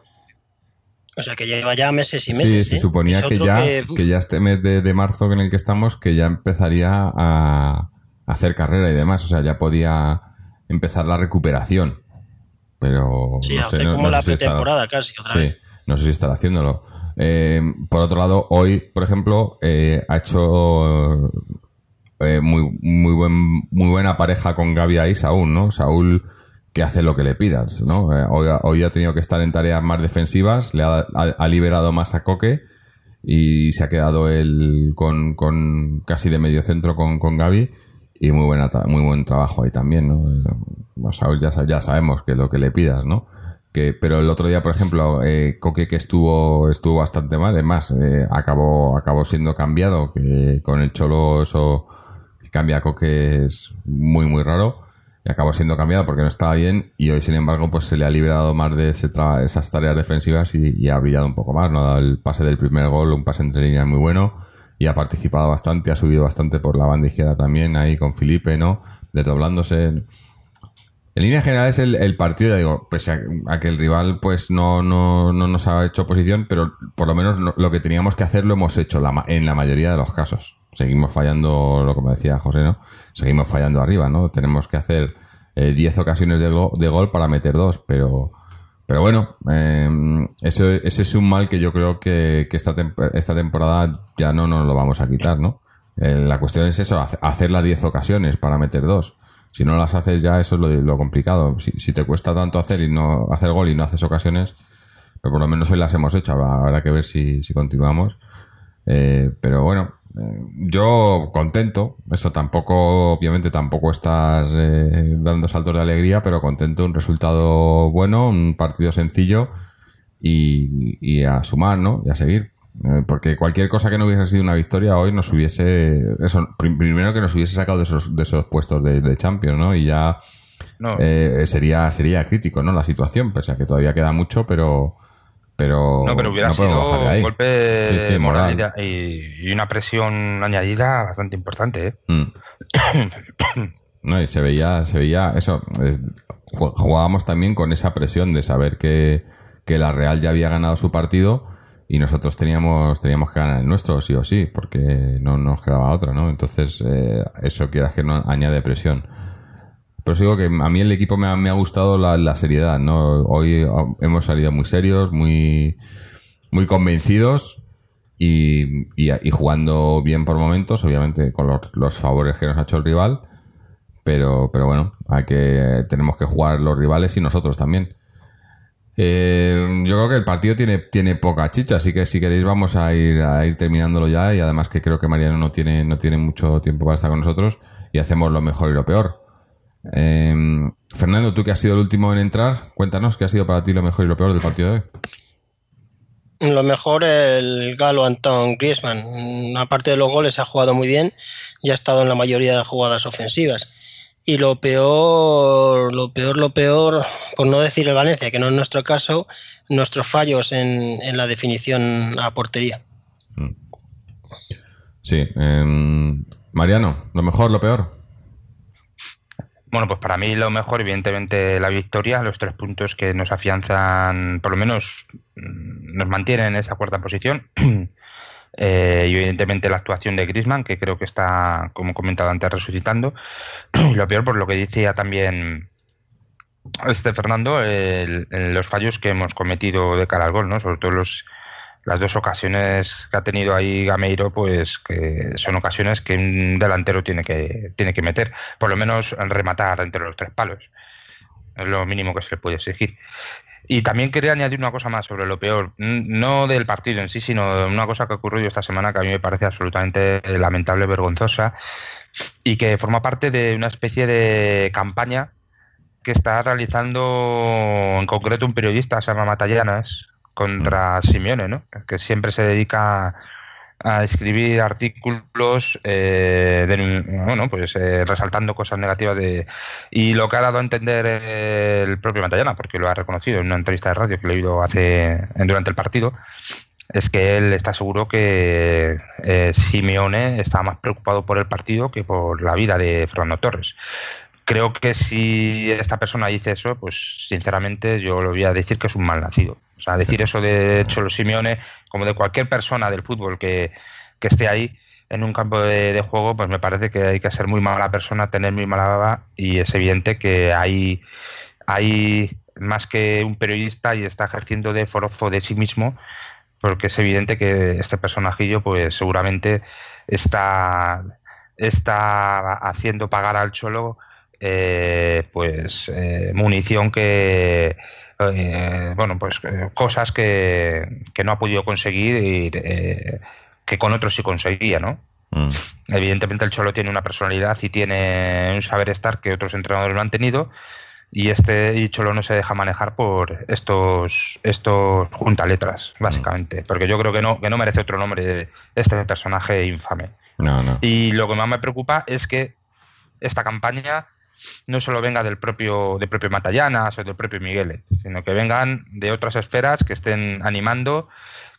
O sea que lleva ya meses y sí, meses. se ¿eh? suponía que ya, que, que ya este mes de, de marzo en el que estamos, que ya empezaría a hacer carrera y demás. O sea, ya podía empezar la recuperación. Pero Sí, no sé, hace no- como no la sé si estará- pretemporada casi otra Sí, vez. no sé si estará haciéndolo. Eh, por otro lado, hoy, por ejemplo, eh, ha hecho eh, muy, muy, buen, muy buena pareja con Gaby ahí, Saúl, ¿no? Saúl que hace lo que le pidas, ¿no? Hoy, ha- hoy ha tenido que estar en tareas más defensivas, le ha, ha- ha liberado más a Coque y se ha quedado él con, con casi de medio centro con, con Gaby y muy buena tra- muy buen trabajo ahí también, ¿no? Eh, bueno, Saúl ya, ya sabemos que lo que le pidas, ¿no? Que, pero el otro día, por ejemplo, eh, Coque que estuvo, estuvo bastante mal, es más, eh, acabó, acabó siendo cambiado, que con el Cholo eso que cambia Coque es muy, muy raro. y acabó siendo cambiado porque no estaba bien y hoy sin embargo pues se le ha liberado más de esas tareas defensivas y, ha brillado un poco más, no ha dado el pase del primer gol, un pase entre líneas muy bueno y ha participado bastante, ha subido bastante por la banda izquierda también ahí con Felipe, ¿no? Desdoblándose. En línea general es el, partido, ya digo, pese a, que el rival pues no, no, no, nos ha hecho posición, pero por lo menos lo, que teníamos que hacer lo hemos hecho en la mayoría de los casos. Seguimos fallando, lo que me decía José, ¿no? Seguimos fallando arriba, ¿no? Tenemos que hacer 10 eh, ocasiones de, de gol para meter dos, pero pero bueno, eh, ese, es un mal que yo creo que, esta, esta temporada ya no nos lo vamos a quitar, ¿no? Eh, la cuestión es eso, hacer las 10 ocasiones para meter dos. Si no las haces ya, eso es lo, complicado. Si, te cuesta tanto hacer y no hacer gol y no haces ocasiones, pero por lo menos hoy las hemos hecho. Habrá, que ver si, si continuamos. Eh, pero bueno, yo contento, eso tampoco, obviamente tampoco estás eh, dando saltos de alegría, pero contento, un resultado bueno, un partido sencillo y, a sumar, ¿no? Y a seguir. Eh, porque cualquier cosa que no hubiese sido una victoria hoy nos hubiese, eso, primero que nos hubiese sacado de esos, de esos puestos de, de Champions, ¿no? Y ya eh, sería, sería crítico, ¿no? La situación, pese a que todavía queda mucho, pero pero no, pero hubiera sido un golpe moral y, una presión añadida bastante importante. ¿eh? Mm. no, y se veía, se veía eso. Eh, jugábamos también con esa presión de saber que, la Real ya había ganado su partido y nosotros teníamos teníamos que ganar el nuestro sí o sí porque no nos quedaba otra no entonces eh, eso quieras que no añade presión pero digo que a mí el equipo me ha, me ha gustado la, seriedad, ¿no? Hoy hemos salido muy serios, muy, muy convencidos y, y, jugando bien por momentos, obviamente con los, favores que nos ha hecho el rival. Pero, pero bueno, hay que, tenemos que jugar los rivales y nosotros también. Eh, yo creo que el partido tiene, tiene poca chicha, así que si queréis vamos a ir, a ir terminándolo ya y además que creo que Mariano no tiene, no tiene mucho tiempo para estar con nosotros y hacemos lo mejor y lo peor. Eh, Fernando, tú que has sido el último en entrar, cuéntanos qué ha sido para ti lo mejor y lo peor del partido de hoy. Lo mejor el galo Anton Griezmann. Aparte de los goles, ha jugado muy bien y ha estado en la mayoría de jugadas ofensivas. Y lo peor, lo peor, lo peor, por no decir el Valencia, que no es nuestro caso, nuestros fallos en, la definición a portería. Mm. Sí. Em, Mariano, lo mejor, lo peor. Bueno, pues para mí lo mejor, evidentemente, la victoria, los tres puntos que nos afianzan, por lo menos mm, nos mantienen en esa cuarta posición. Eh, y evidentemente la actuación de Grisman, que creo que está, como comentado antes, resucitando. Y lo peor, por lo que decía también este Fernando, los fallos que hemos cometido de cara al gol, ¿no? Sobre todo los, las dos ocasiones que ha tenido ahí Gameiro, pues que son ocasiones que un delantero tiene que, tiene que meter, por lo menos rematar entre los tres palos. Es lo mínimo que se le puede exigir. Y también quería añadir una cosa más sobre lo peor, no del partido en sí, sino una cosa que ocurrió esta semana que a mí me parece absolutamente lamentable, vergonzosa, y que forma parte de una especie de campaña que está realizando en concreto un periodista, se llama Matallanas, contra mm. Simeone, ¿no? que siempre se dedica a escribir artículos eh, bueno pues eh, resaltando cosas negativas de y lo que ha dado a entender el propio Matallana porque lo ha reconocido en una entrevista de radio que lo he oído hace durante el partido es que él está seguro que eh, Simeone está más preocupado por el partido que por la vida de Fernando Torres creo que si esta persona dice eso pues sinceramente yo lo voy a decir que es un mal nacido o sea, decir eso de Cholo Simeone, como de cualquier persona del fútbol que, esté ahí en un campo de, juego, pues me parece que hay que ser muy mala persona, tener muy mala baba, y es evidente que hay, hay más que un periodista y está ejerciendo de forofo de sí mismo, porque es evidente que este personajillo, pues seguramente está, está haciendo pagar al Cholo eh, pues eh, munición que eh, bueno, pues cosas que, no ha podido conseguir y que con otros sí conseguía, ¿no? Mm. Evidentemente el Cholo tiene una personalidad y tiene un saber estar que otros entrenadores no han tenido y este Cholo no se deja manejar por estos estos juntaletras, básicamente, mm. porque yo creo que no que no merece otro nombre este personaje infame. Y lo que más me preocupa es que esta campaña no solo venga del propio, del propio Matallanas o del propio Miguel, sino que vengan de otras esferas que estén animando,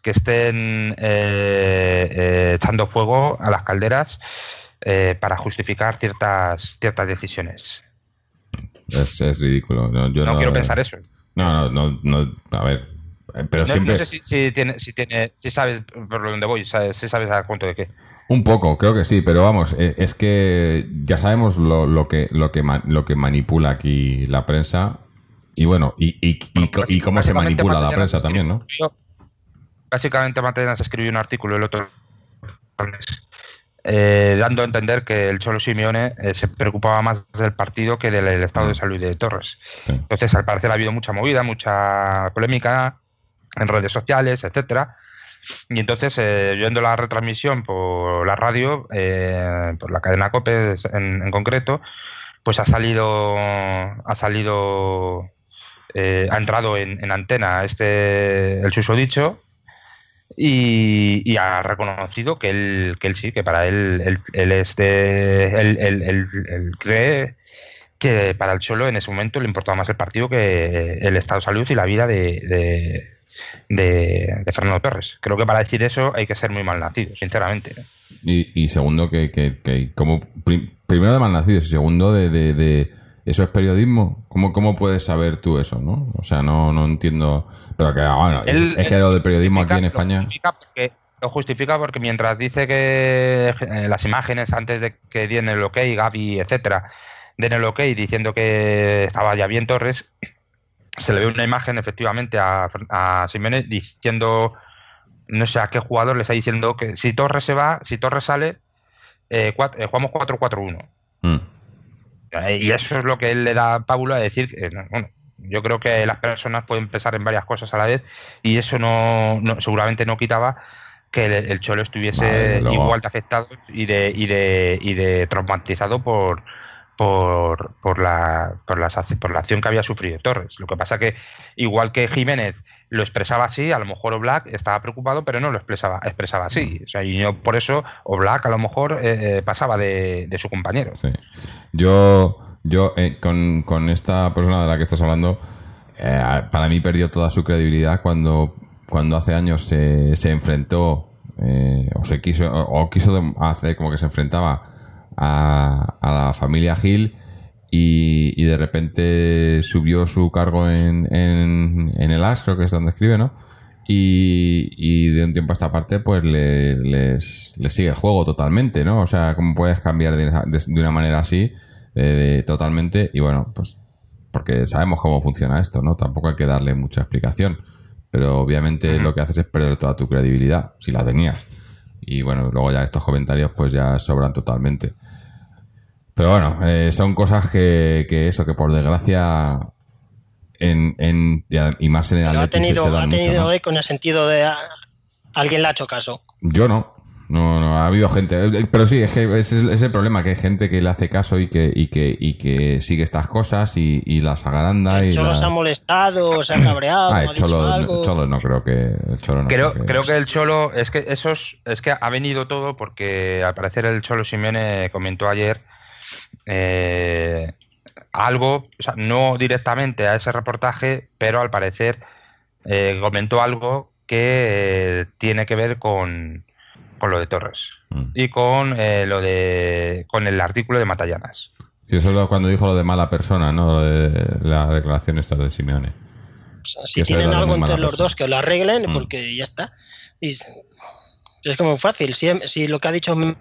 que estén eh, eh, echando fuego a las calderas eh, para justificar ciertas, ciertas decisiones. Es, es ridículo. No, yo No no, quiero pensar eso. No, no, no, no, a ver. eh, Pero No, siempre. no sé si, si tiene, si tiene, si sabes por dónde voy, sabes- si sabes a cuento de qué. Un poco, creo que sí, pero vamos, eh, es que ya sabemos lo, lo que lo que lo que manipula aquí la prensa y bueno, y, y, y cómo se manipula la prensa también, ¿no? Básicamente Matallanas escribió un artículo el otro eh, dando a entender que el Cholo Simeone eh, se preocupaba más del partido que del estado de salud de Torres. Sí. Entonces, al parecer ha habido mucha movida, mucha polémica en redes sociales, etcétera. Y entonces, eh, viendo la retransmisión por la radio, eh, por la cadena COPE en, en concreto, pues ha salido, ha salido, eh, ha entrado en, en antena este, el susodicho y, y ha reconocido que él, que él sí, que para él, él, él es de- él- cree que para el Cholo en ese momento le importaba más el partido que el estado de salud y la vida de, de- de Fernando Torres. Creo que para decir eso hay que ser muy mal nacido, sinceramente. Y, y segundo, que, que, que como pri- primero de malnacidos y segundo de, de, de- eso es periodismo. ¿Cómo, ¿Cómo puedes saber tú eso, no? O sea, no, no entiendo. Pero que, bueno, Él- es que lo del periodismo aquí en España. Lo justifica porque, lo justifica porque mientras dice que eh, las imágenes antes de que den el ok, Gaby, etcétera, den el ok diciendo que estaba ya bien Torres, se le ve una imagen efectivamente a, a Simeone diciendo, no sé a qué jugador le está diciendo que si Torres se va, si Torres sale, eh, eh, jugamos 4-4-1. Mm. Eh, Y eso es lo que él le da pábulo a decir. que, no, bueno, yo creo que las personas pueden pensar en varias cosas a la vez y eso no, no- seguramente no quitaba que el, el Cholo estuviese igual de afectado y de, y de, y de traumatizado por, por, por, la, por, las por la acción que había sufrido Torres. Lo que pasa que, igual que Jiménez lo expresaba así, a lo mejor Oblak estaba preocupado, pero no lo expresaba, expresaba así. O sea, y yo por eso Oblak a lo mejor eh, eh, pasaba de, de su compañero. Sí. Yo, yo eh, con, con esta persona de la que estás hablando, eh, para mí perdió toda su credibilidad cuando, cuando hace años se, se enfrentó eh, o se quiso o, o quiso hacer como que se enfrentaba a, a la familia Gil y, y de repente subió su cargo en, en, en el AS, creo que es donde escribe, ¿no? Y, y de un tiempo a esta parte, pues le, les, les sigue el juego totalmente, ¿no? O sea, ¿cómo puedes cambiar de, de- de una manera así de- totalmente? Y bueno, pues porque sabemos cómo funciona esto, ¿no? Tampoco hay que darle mucha explicación. Pero obviamente lo que haces es perder toda tu credibilidad, si la tenías. Y bueno, luego ya estos comentarios pues ya sobran totalmente. Pero bueno, eh, son cosas que, que eso, que por desgracia en, en, y más en el Pero ha Athletic se tenido, dan ha mucho, tenido ¿no? eco en el sentido de alguien le ha hecho caso. Yo no. No, no, ha habido gente. Eh, Pero sí, es que ese es, el problema, que hay gente que le hace caso y que, y que, y que sigue estas cosas y, y las agranda El y Cholo las- se ha molestado, se ha cabreado, Ah, ha el dicho Cholo, algo. el Cholo no creo que... El Cholo no Creo, creo que el Cholo, es que esos, es que ha venido todo porque al parecer el Cholo Simeone comentó ayer eh, algo, o sea, no directamente a ese reportaje, pero al parecer eh, comentó algo que eh, tiene que ver con, con lo de Torres Mm. y con eh, lo de con el artículo de Matallanas. Sí, eso es cuando dijo lo de mala persona, ¿no? Lo de la declaración esta de Simeone. O sea, que si tienen algo entre los persona. dos, que lo arreglen, Mm. porque ya está. Y es como fácil. Si, si lo que ha dicho es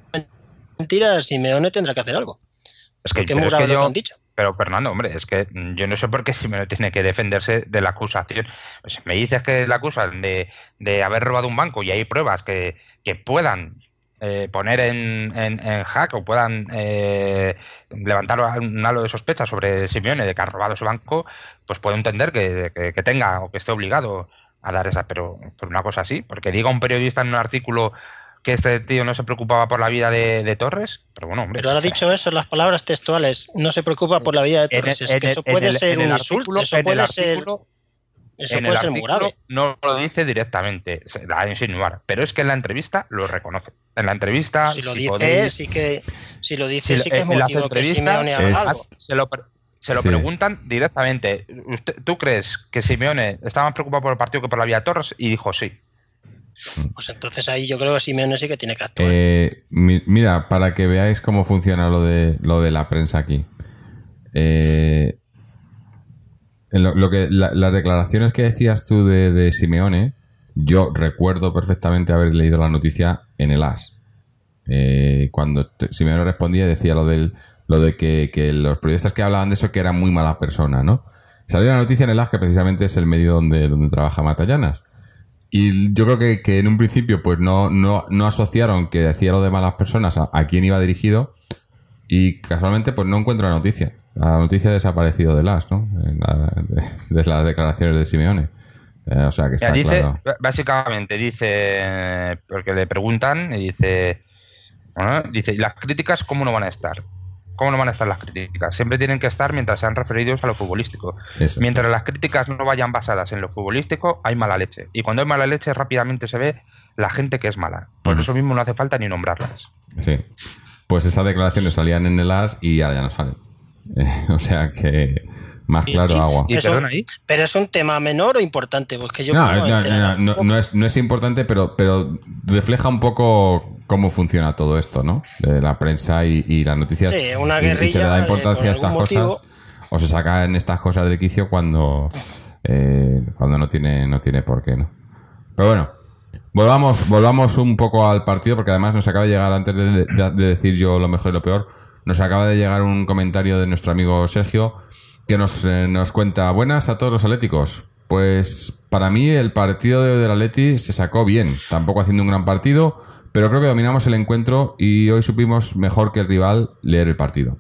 mentira, Simeone tendrá que hacer algo. Es que, pero es que yo, han dicho. Pero Fernando, hombre, es que yo no sé por qué Simeone tiene que defenderse de la acusación. Pues me dices que la acusan de, de haber robado un banco y hay pruebas que, que puedan eh, poner en, en, en hack o puedan eh, levantar un halo de sospecha sobre Simeone de que ha robado su banco, pues puedo entender que, que- que tenga o que esté obligado a dar esa, pero por una cosa así, porque diga un periodista en un artículo que este tío no se preocupaba por la vida de, de Torres, pero bueno, hombre. Pero ahora ha dicho eso, las palabras textuales. No se preocupa por la vida de Torres. es que eso puede el- ser un insulto. Eso puede ser. Eso en el puede ser muy artículo grave. no lo dice directamente, se da a insinuar, pero es que en la entrevista lo reconoce. En la entrevista, Si lo si dice, podéis- sí que, si lo dice, si sí que es motivo que Simeone haga algo. se lo, se lo Sí. preguntan directamente. ¿Usted, ¿Tú crees que Simeone estaba más preocupado por el partido que por la Vía Torres? Y dijo sí. Pues entonces ahí yo creo que Simeone sí que tiene que actuar. Eh, mi- mira, para que veáis cómo funciona lo de, lo de la prensa aquí. Eh, lo, lo que, la- las declaraciones que decías tú de, de Simeone, yo recuerdo perfectamente haber leído la noticia en el AS. Eh, cuando Simeone respondía decía lo del lo de que, que los periodistas que hablaban de eso que era muy mala persona, ¿no? Salió la noticia en el AS que precisamente es el medio donde, donde trabaja Matallanas. Y yo creo que, que en un principio pues no, no, no asociaron que decía lo de malas personas a, a quién iba dirigido y casualmente pues no encuentro la noticia. La noticia ha desaparecido de las, ¿no? De, de las declaraciones de Simeone. Eh, o sea que está dice, claro. básicamente, dice, porque le preguntan y dice, bueno, dice, ¿y las críticas cómo no van a estar? ¿Cómo no van a estar las críticas? Siempre tienen que estar mientras sean referidos a lo futbolístico. Eso. Mientras las críticas no vayan basadas en lo futbolístico, hay mala leche. Y cuando hay mala leche, rápidamente se ve la gente que es mala. Por eso mismo no hace falta ni nombrarlas. Sí. Pues esas declaraciones salían en el AS y ahora ya no salen. Eh, o sea que más claro y- agua. Y Eso-. Pero es un tema menor o importante, porque yo No, no, no, no, no es, no es importante, pero, pero refleja un poco cómo funciona todo esto, ¿no? De la prensa y, y las noticias. Sí, una Y- y, se guerrilla, le da importancia a estas cosas. O se sacan estas cosas de quicio cuando, eh, cuando no tiene, no tiene por qué, ¿no? Pero bueno, volvamos, volvamos un poco al partido, porque además nos acaba de llegar, antes de, de- de decir yo lo mejor y lo peor, nos acaba de llegar un comentario de nuestro amigo Sergio que nos, eh, nos cuenta, buenas a todos los atléticos. Pues para mí el partido de, del Atleti se sacó bien, tampoco haciendo un gran partido, pero creo que dominamos el encuentro y hoy supimos mejor que el rival leer el partido.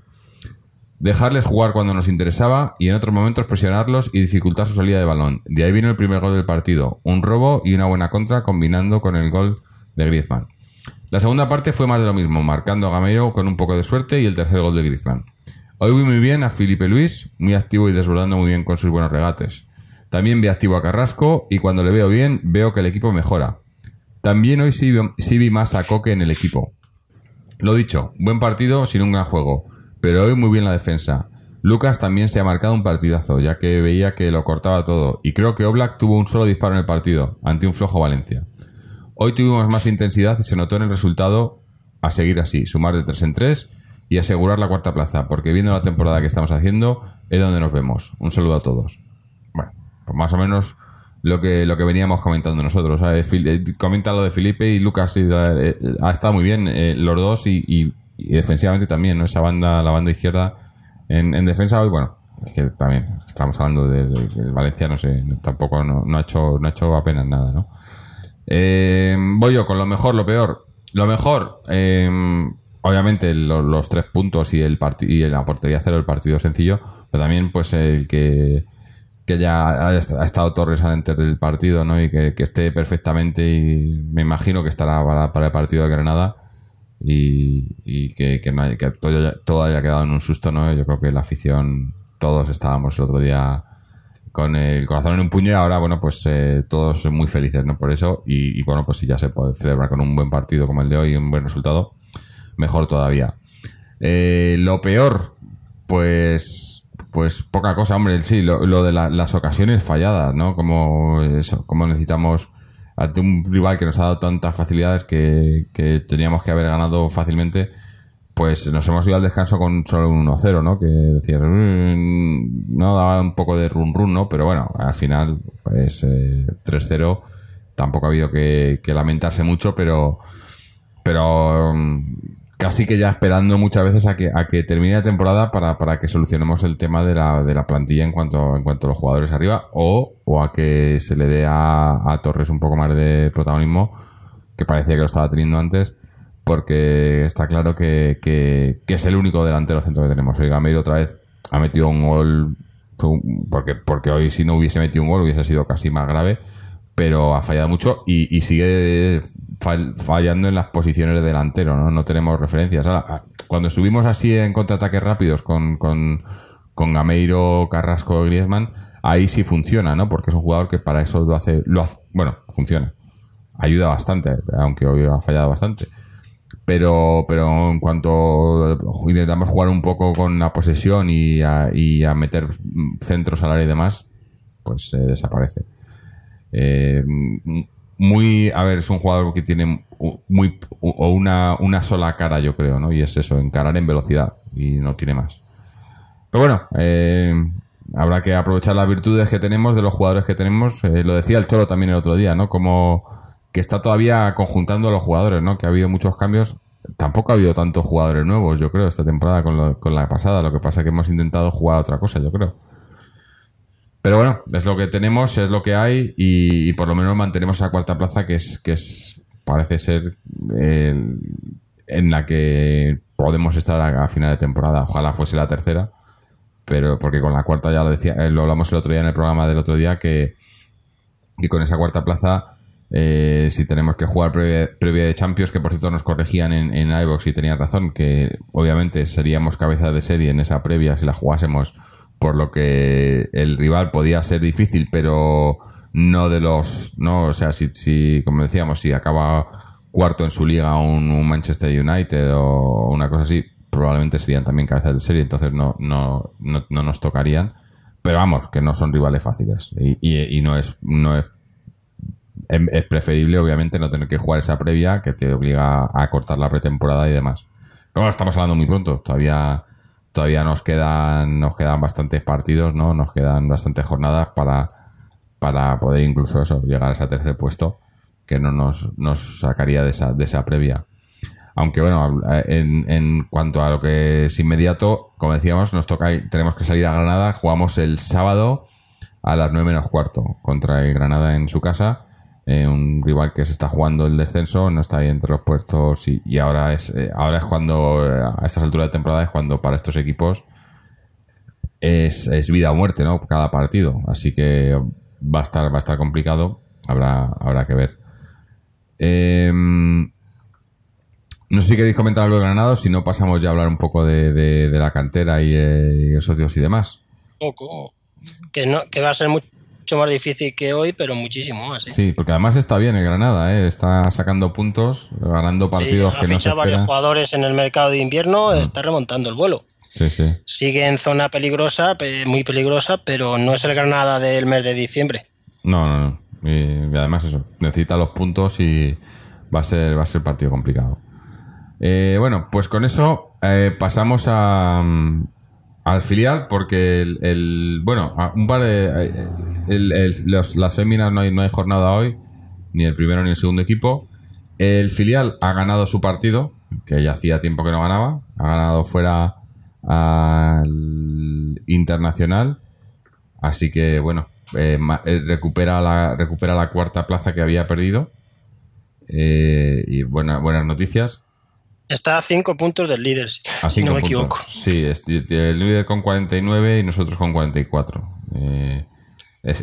Dejarles jugar cuando nos interesaba y en otros momentos presionarlos y dificultar su salida de balón. De ahí vino el primer gol del partido, un robo y una buena contra combinando con el gol de Griezmann. La segunda parte fue más de lo mismo, marcando a Gameiro con un poco de suerte y el tercer gol de Griezmann. Hoy vi muy bien a Felipe Luis, muy activo y desbordando muy bien con sus buenos regates. También vi activo a Carrasco y cuando le veo bien veo que el equipo mejora. También hoy sí, vi- más a Coque en el equipo. Lo dicho, buen partido sin un gran juego, pero hoy muy bien la defensa. Lucas también se ha marcado un partidazo, ya que veía que lo cortaba todo, y creo que Oblak tuvo un solo disparo en el partido, ante un flojo Valencia. Hoy tuvimos más intensidad y se notó en el resultado a seguir así, sumar de 3 en 3 y asegurar la cuarta plaza, porque viendo la temporada que estamos haciendo, es donde nos vemos. Un saludo a todos. Bueno, pues más o menos lo que, lo que veníamos comentando nosotros. ¿sabes? Eh, comenta lo de Felipe y Lucas, eh, ha estado muy bien eh, los dos y, defensivamente también, ¿no? Esa banda, la banda izquierda en, en defensa hoy, bueno, es que también estamos hablando de, Valencia, no sé, tampoco no, ha hecho, no ha hecho apenas nada, ¿no? Eh, voy yo con lo mejor, lo peor. Lo mejor, eh, obviamente lo- los tres puntos y el y la portería cero el partido sencillo, pero también pues el que ya ha, est- ha estado Torres antes del partido, ¿no? Y que, esté perfectamente y me imagino que estará para, el partido de Granada y, que, no haya- que todo, haya, quedado en un susto, ¿no? Yo creo que la afición, todos estábamos el otro día con el corazón en un puño y ahora, bueno, pues eh, todos muy felices, ¿no? Por eso y, y, bueno, pues si ya se puede celebrar con un buen partido como el de hoy y un buen resultado, mejor todavía. Eh, lo peor, pues, pues poca cosa, hombre. Sí, lo, lo de la- las ocasiones falladas, ¿no? Como eso, como necesitamos ante un rival que nos ha dado tantas facilidades que, que teníamos que haber ganado fácilmente, pues nos hemos ido al descanso con solo un 1-0, ¿no? Que decías, "Mm", no daba un poco de run run, ¿no? Pero bueno, al final, pues eh, 3-0 tampoco ha habido que, que lamentarse mucho, pero pero mm, casi que ya esperando muchas veces a que, a que termine la temporada para, para que solucionemos el tema de la, de la plantilla en cuanto, en cuanto a los jugadores arriba o, o a que se le dé a, a Torres un poco más de protagonismo que parecía que lo estaba teniendo antes porque está claro que, que, es el único delantero centro que tenemos. Hoy Gameiro otra vez ha metido un gol porque, porque hoy si no hubiese metido un gol hubiese sido casi más grave pero ha fallado mucho y, y sigue fallando en las posiciones de delantero, ¿no? No tenemos referencias. Ahora, cuando subimos así en contraataques rápidos con, con, con Gameiro, Carrasco, Griezmann, ahí sí funciona, ¿no? Porque es un jugador que para eso lo hace, lo hace, bueno, funciona. Ayuda bastante, aunque hoy ha fallado bastante. Pero, pero en cuanto intentamos jugar un poco con la posesión y a, y a meter centros al área y demás, pues eh, desaparece. Eh, muy, a ver, es un jugador que tiene muy o una, una sola cara, yo creo, ¿no? Y es eso, encarar en velocidad y no tiene más. Pero bueno, eh, habrá que aprovechar las virtudes que tenemos de los jugadores que tenemos. Eh, lo decía el Cholo también el otro día, ¿no? Como que está todavía conjuntando a los jugadores, ¿no? Que ha habido muchos cambios. Tampoco ha habido tantos jugadores nuevos, yo creo, esta temporada con, con la pasada. Lo que pasa es que hemos intentado jugar a otra cosa, yo creo. Pero bueno, es lo que tenemos, es lo que hay y, por lo menos mantenemos esa cuarta plaza que es, que es parece ser en la que podemos estar a, final de temporada. Ojalá fuese la tercera, pero porque con la cuarta ya lo decía, eh, lo hablamos el otro día en el programa del otro día que, y con esa cuarta plaza eh, si tenemos que jugar previa, de Champions, que por cierto nos corregían en, en y tenían razón, que obviamente seríamos cabeza de serie en esa previa si la jugásemos por lo que el rival podía ser difícil, pero no de los, no, o sea, si, como decíamos, si acaba cuarto en su liga un, Manchester United o una cosa así, probablemente serían también cabezas de serie, entonces no, no, no, nos tocarían. Pero vamos, que no son rivales fáciles. Y, y, no es, no es, es preferible, obviamente, no tener que jugar esa previa que te obliga a cortar la pretemporada y demás. Pero estamos hablando muy pronto. Todavía todavía nos quedan, nos quedan bastantes partidos, ¿no? Nos quedan bastantes jornadas para, para poder incluso eso, llegar a ese tercer puesto, que no nos, nos sacaría de esa, de esa previa. Aunque bueno, en, en cuanto a lo que es inmediato, como decíamos, nos toca, tenemos que salir a Granada, jugamos el sábado a las 9 menos cuarto contra el Granada en su casa eh, un rival que se está jugando el descenso, no está ahí entre los puestos y, ahora es eh, ahora es cuando, eh, a estas alturas de temporada es cuando para estos equipos es, vida o muerte, ¿no? Cada partido. Así que va a estar, va a estar complicado. Habrá, habrá que ver. Em, no sé si queréis comentar algo de Granado, si no pasamos ya a hablar un poco de, la cantera y, y socios y demás. Poco. Que, no, que va a ser muy, más difícil que hoy, pero muchísimo más. ¿eh? Sí, porque además está bien el Granada, ¿eh? está sacando puntos, ganando partidos que no se varios jugadores en el mercado de invierno, mm. está remontando el vuelo. Sí, sí. Sigue en zona peligrosa, muy peligrosa, pero no es el Granada del mes de diciembre. No, no, no. Y, además eso, necesita los puntos y va a ser, va a ser partido complicado. Eh, bueno, pues con eso pasamos a, al filial porque el, bueno un par de el, las féminas no hay, no hay jornada hoy ni el primero ni el segundo equipo. El filial ha ganado su partido que ya hacía tiempo que no ganaba ha ganado fuera al internacional. Así que bueno eh, eh, recupera la recupera la cuarta plaza que había perdido. Eh, y buenas noticias Está a 5 puntos del líder, si no me equivoco. Sí, el líder con 49 y nosotros con 44. Eh,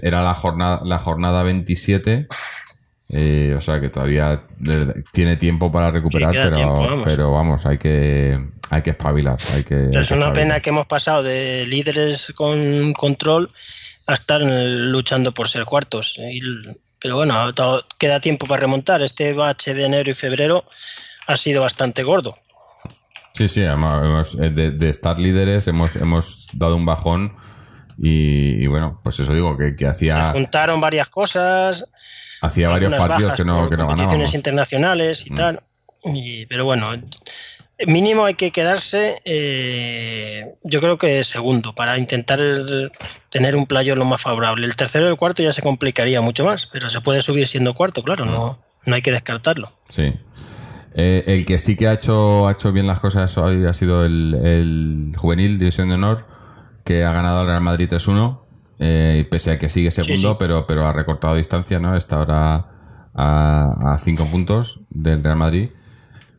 era la jornada, la jornada 27. Eh, o sea que todavía tiene tiempo para recuperar, pero, pero vamos, hay que, hay que espabilar. Hay que, es una pena que hemos pasado de líderes con control a estar luchando por ser cuartos. pero bueno, queda tiempo para remontar. Este bache de enero y febrero ha sido bastante gordo. Sí, sí, hemos, eh, de, estar líderes hemos, hemos dado un bajón y, bueno, pues eso digo, que, hacía... Se juntaron varias cosas. Hacía varios partidos que no, que no ganábamos. internacionales y mm. tal. pero bueno, mínimo hay que quedarse, eh, yo creo que segundo, para intentar tener un playo lo más favorable. El tercero y el cuarto ya se complicaría mucho más, pero se puede subir siendo cuarto, claro, no, no hay que descartarlo. Sí. Eh, el que sí que ha hecho, ha hecho bien las cosas hoy ha sido el, juvenil División de Honor, que ha ganado al Real Madrid 3-1, eh, pese a que sigue segundo, Pero, pero ha recortado distancia, ¿no? Está ahora a 5 puntos del Real Madrid,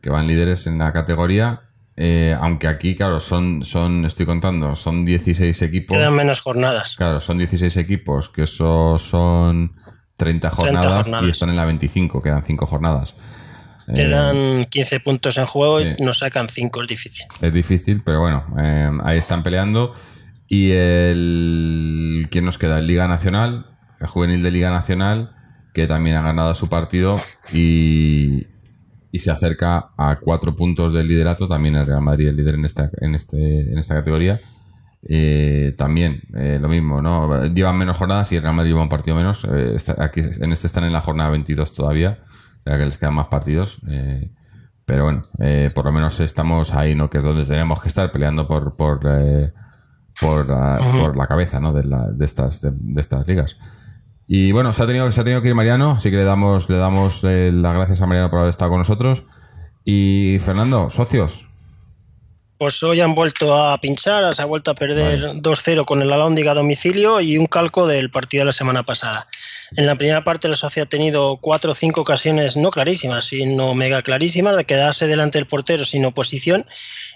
que van líderes en la categoría. Eh, aunque aquí, claro, son, son, estoy contando, son 16 equipos. Quedan menos jornadas. Claro, son 16 equipos, que eso son 30 jornadas, y están en la 25, quedan 5 jornadas. Quedan 15 puntos en juego y nos sacan 5, es difícil. Es difícil, pero bueno, eh, ahí están peleando. Y el. ¿Quién nos queda? El Liga Nacional, el juvenil de Liga Nacional, que también ha ganado su partido y, y se acerca a cuatro puntos del liderato. También el Real Madrid, el líder en esta, en este, en esta categoría. Eh, también eh, lo mismo, ¿no? Llevan menos jornadas y el Real Madrid lleva un partido menos. Eh, está- aquí, en este están en la jornada 22 todavía, ya que les quedan más partidos. eh, pero bueno, eh, por lo menos estamos ahí, ¿no? Que es donde tenemos que estar peleando por por, eh, por, por la cabeza, ¿no? De, la- de estas de, de estas ligas. Y bueno, se ha tenido se ha tenido que ir Mariano, así que le damos le damos eh, las gracias a Mariano por haber estado con nosotros. Y Fernando, socios, Pues hoy han vuelto a pinchar, se ha vuelto a perder 2-0 con el Alhóndiga a domicilio y un calco del partido de la semana pasada. En la primera parte la Sociedad ha tenido cuatro o cinco ocasiones no clarísimas, sino mega clarísimas, de quedarse delante del portero sin oposición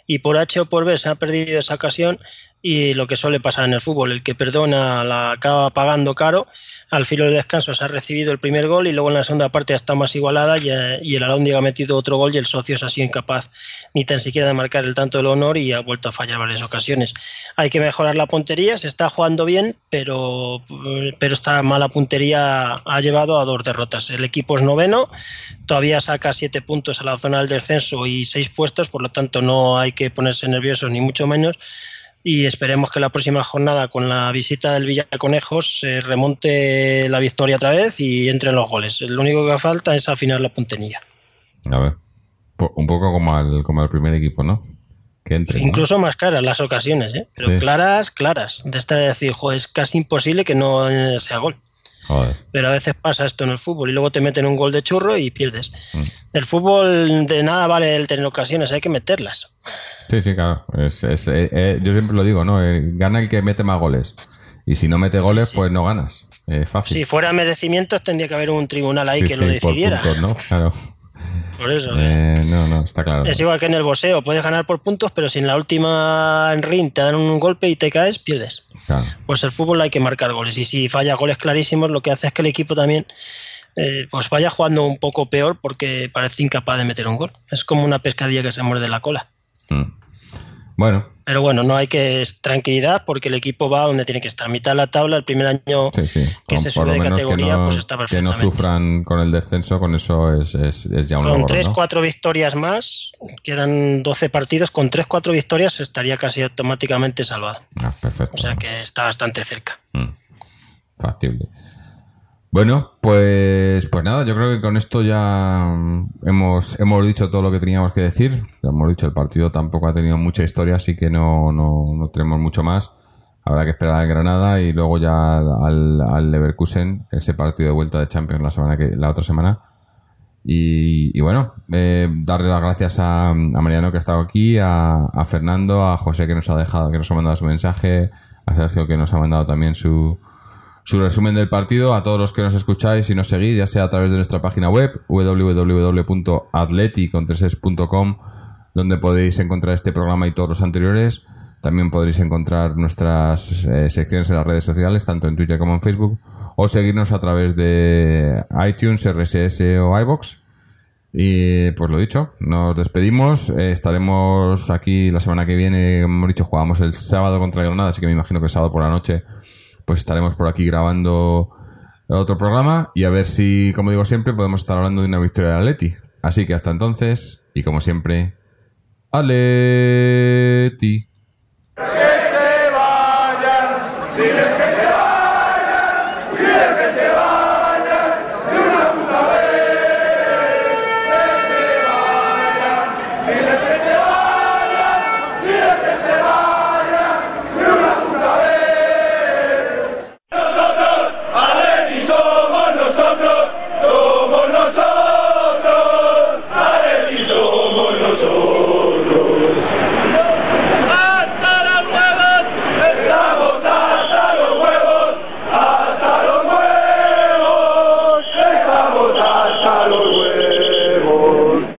y por H o por B se ha perdido esa ocasión y lo que suele pasar en el fútbol, el que perdona la acaba pagando caro. Al filo del descanso se ha recibido el primer gol y luego en la segunda parte estado más igualada y, eh, y el Alhóndiga ha metido otro gol y el socio se ha sido incapaz ni tan siquiera de marcar el tanto del honor y ha vuelto a fallar varias ocasiones. Hay que mejorar la puntería, se está jugando bien, pero, pero esta mala puntería ha llevado a dos derrotas. El equipo es noveno, todavía saca siete puntos a la zona del descenso y seis puestos, por lo tanto no hay que ponerse nerviosos ni mucho menos. Y esperemos que la próxima jornada, con la visita del Villaconejos, se remonte la victoria otra vez y entren los goles. Lo único que falta es afinar la puntería. a ver, un poco como al, como al primer equipo, ¿no? Que entre. ¿no? Incluso más caras las ocasiones, ¿eh? pero Sí. claras, claras. De esta de decir, joder, es casi imposible que no eh, sea gol. Joder. Pero a veces pasa esto en el fútbol y luego te meten un gol de churro y pierdes. Mm. El fútbol de nada vale el tener ocasiones, hay que meterlas. Sí, sí, claro. Es, es, eh, eh, yo siempre lo digo, ¿no? Eh, gana el que mete más goles. Y si no mete goles, pues no ganas. Eh, fácil. Si fuera merecimientos, tendría que haber un tribunal ahí Sí, que lo por decidiera. puntos, ¿no? Claro. Por eso. Eh, no, no, está claro. Es igual que en el boxeo, puedes ganar por puntos, pero si en la última ring te dan un golpe y te caes, pierdes. Claro. Pues el fútbol hay que marcar goles. Y si falla goles clarísimos, lo que hace es que el equipo también eh, pues vaya jugando un poco peor porque parece incapaz de meter un gol. Es como una pescadilla que se muerde la cola. Mm. Bueno, Pero bueno, no hay que tranquilidad porque el equipo va donde tiene que estar. Mitad de la tabla, el primer año sí, sí. que Con- se sube de categoría, no, pues está que no perfectamente. sufran con el descenso, con eso es, es, es ya un Con logro, 3, ¿no? 4 victorias más, quedan 12 partidos, con 3, 4 victorias estaría casi automáticamente salvado. Ah, perfecto. O sea que está bastante cerca. Mm. Factible. Bueno, pues, pues nada, yo creo que con esto ya mm, hemos, hemos dicho todo lo que teníamos que decir. Hemos dicho, el partido tampoco ha tenido mucha historia, así que no, no, no tenemos mucho más. Habrá que esperar a Granada y luego ya al, al Leverkusen, ese partido de vuelta de Champions la semana que, la otra semana. Y, y bueno, eh, darle las gracias a, a Mariano que ha estado aquí, a, a Fernando, a José que nos ha dejado, que nos ha mandado su mensaje, a Sergio que nos ha mandado también su, su resumen del partido, a todos los que nos escucháis y nos seguís, ya sea a través de nuestra página web www.atleticontreses.com donde podéis encontrar este programa y todos los anteriores. También podréis encontrar nuestras eh, secciones en las redes sociales, tanto en Twitter como en Facebook, o seguirnos a través de iTunes, RSS o iBox. Y pues lo dicho, nos despedimos. eh, estaremos aquí la semana que viene. Como hemos dicho, jugamos el sábado contra Granada, así que me imagino que el sábado por la noche pues estaremos por aquí grabando otro programa y a ver si, como digo siempre, podemos estar hablando de una victoria de Atleti. Así que hasta entonces, y como siempre, Atleti.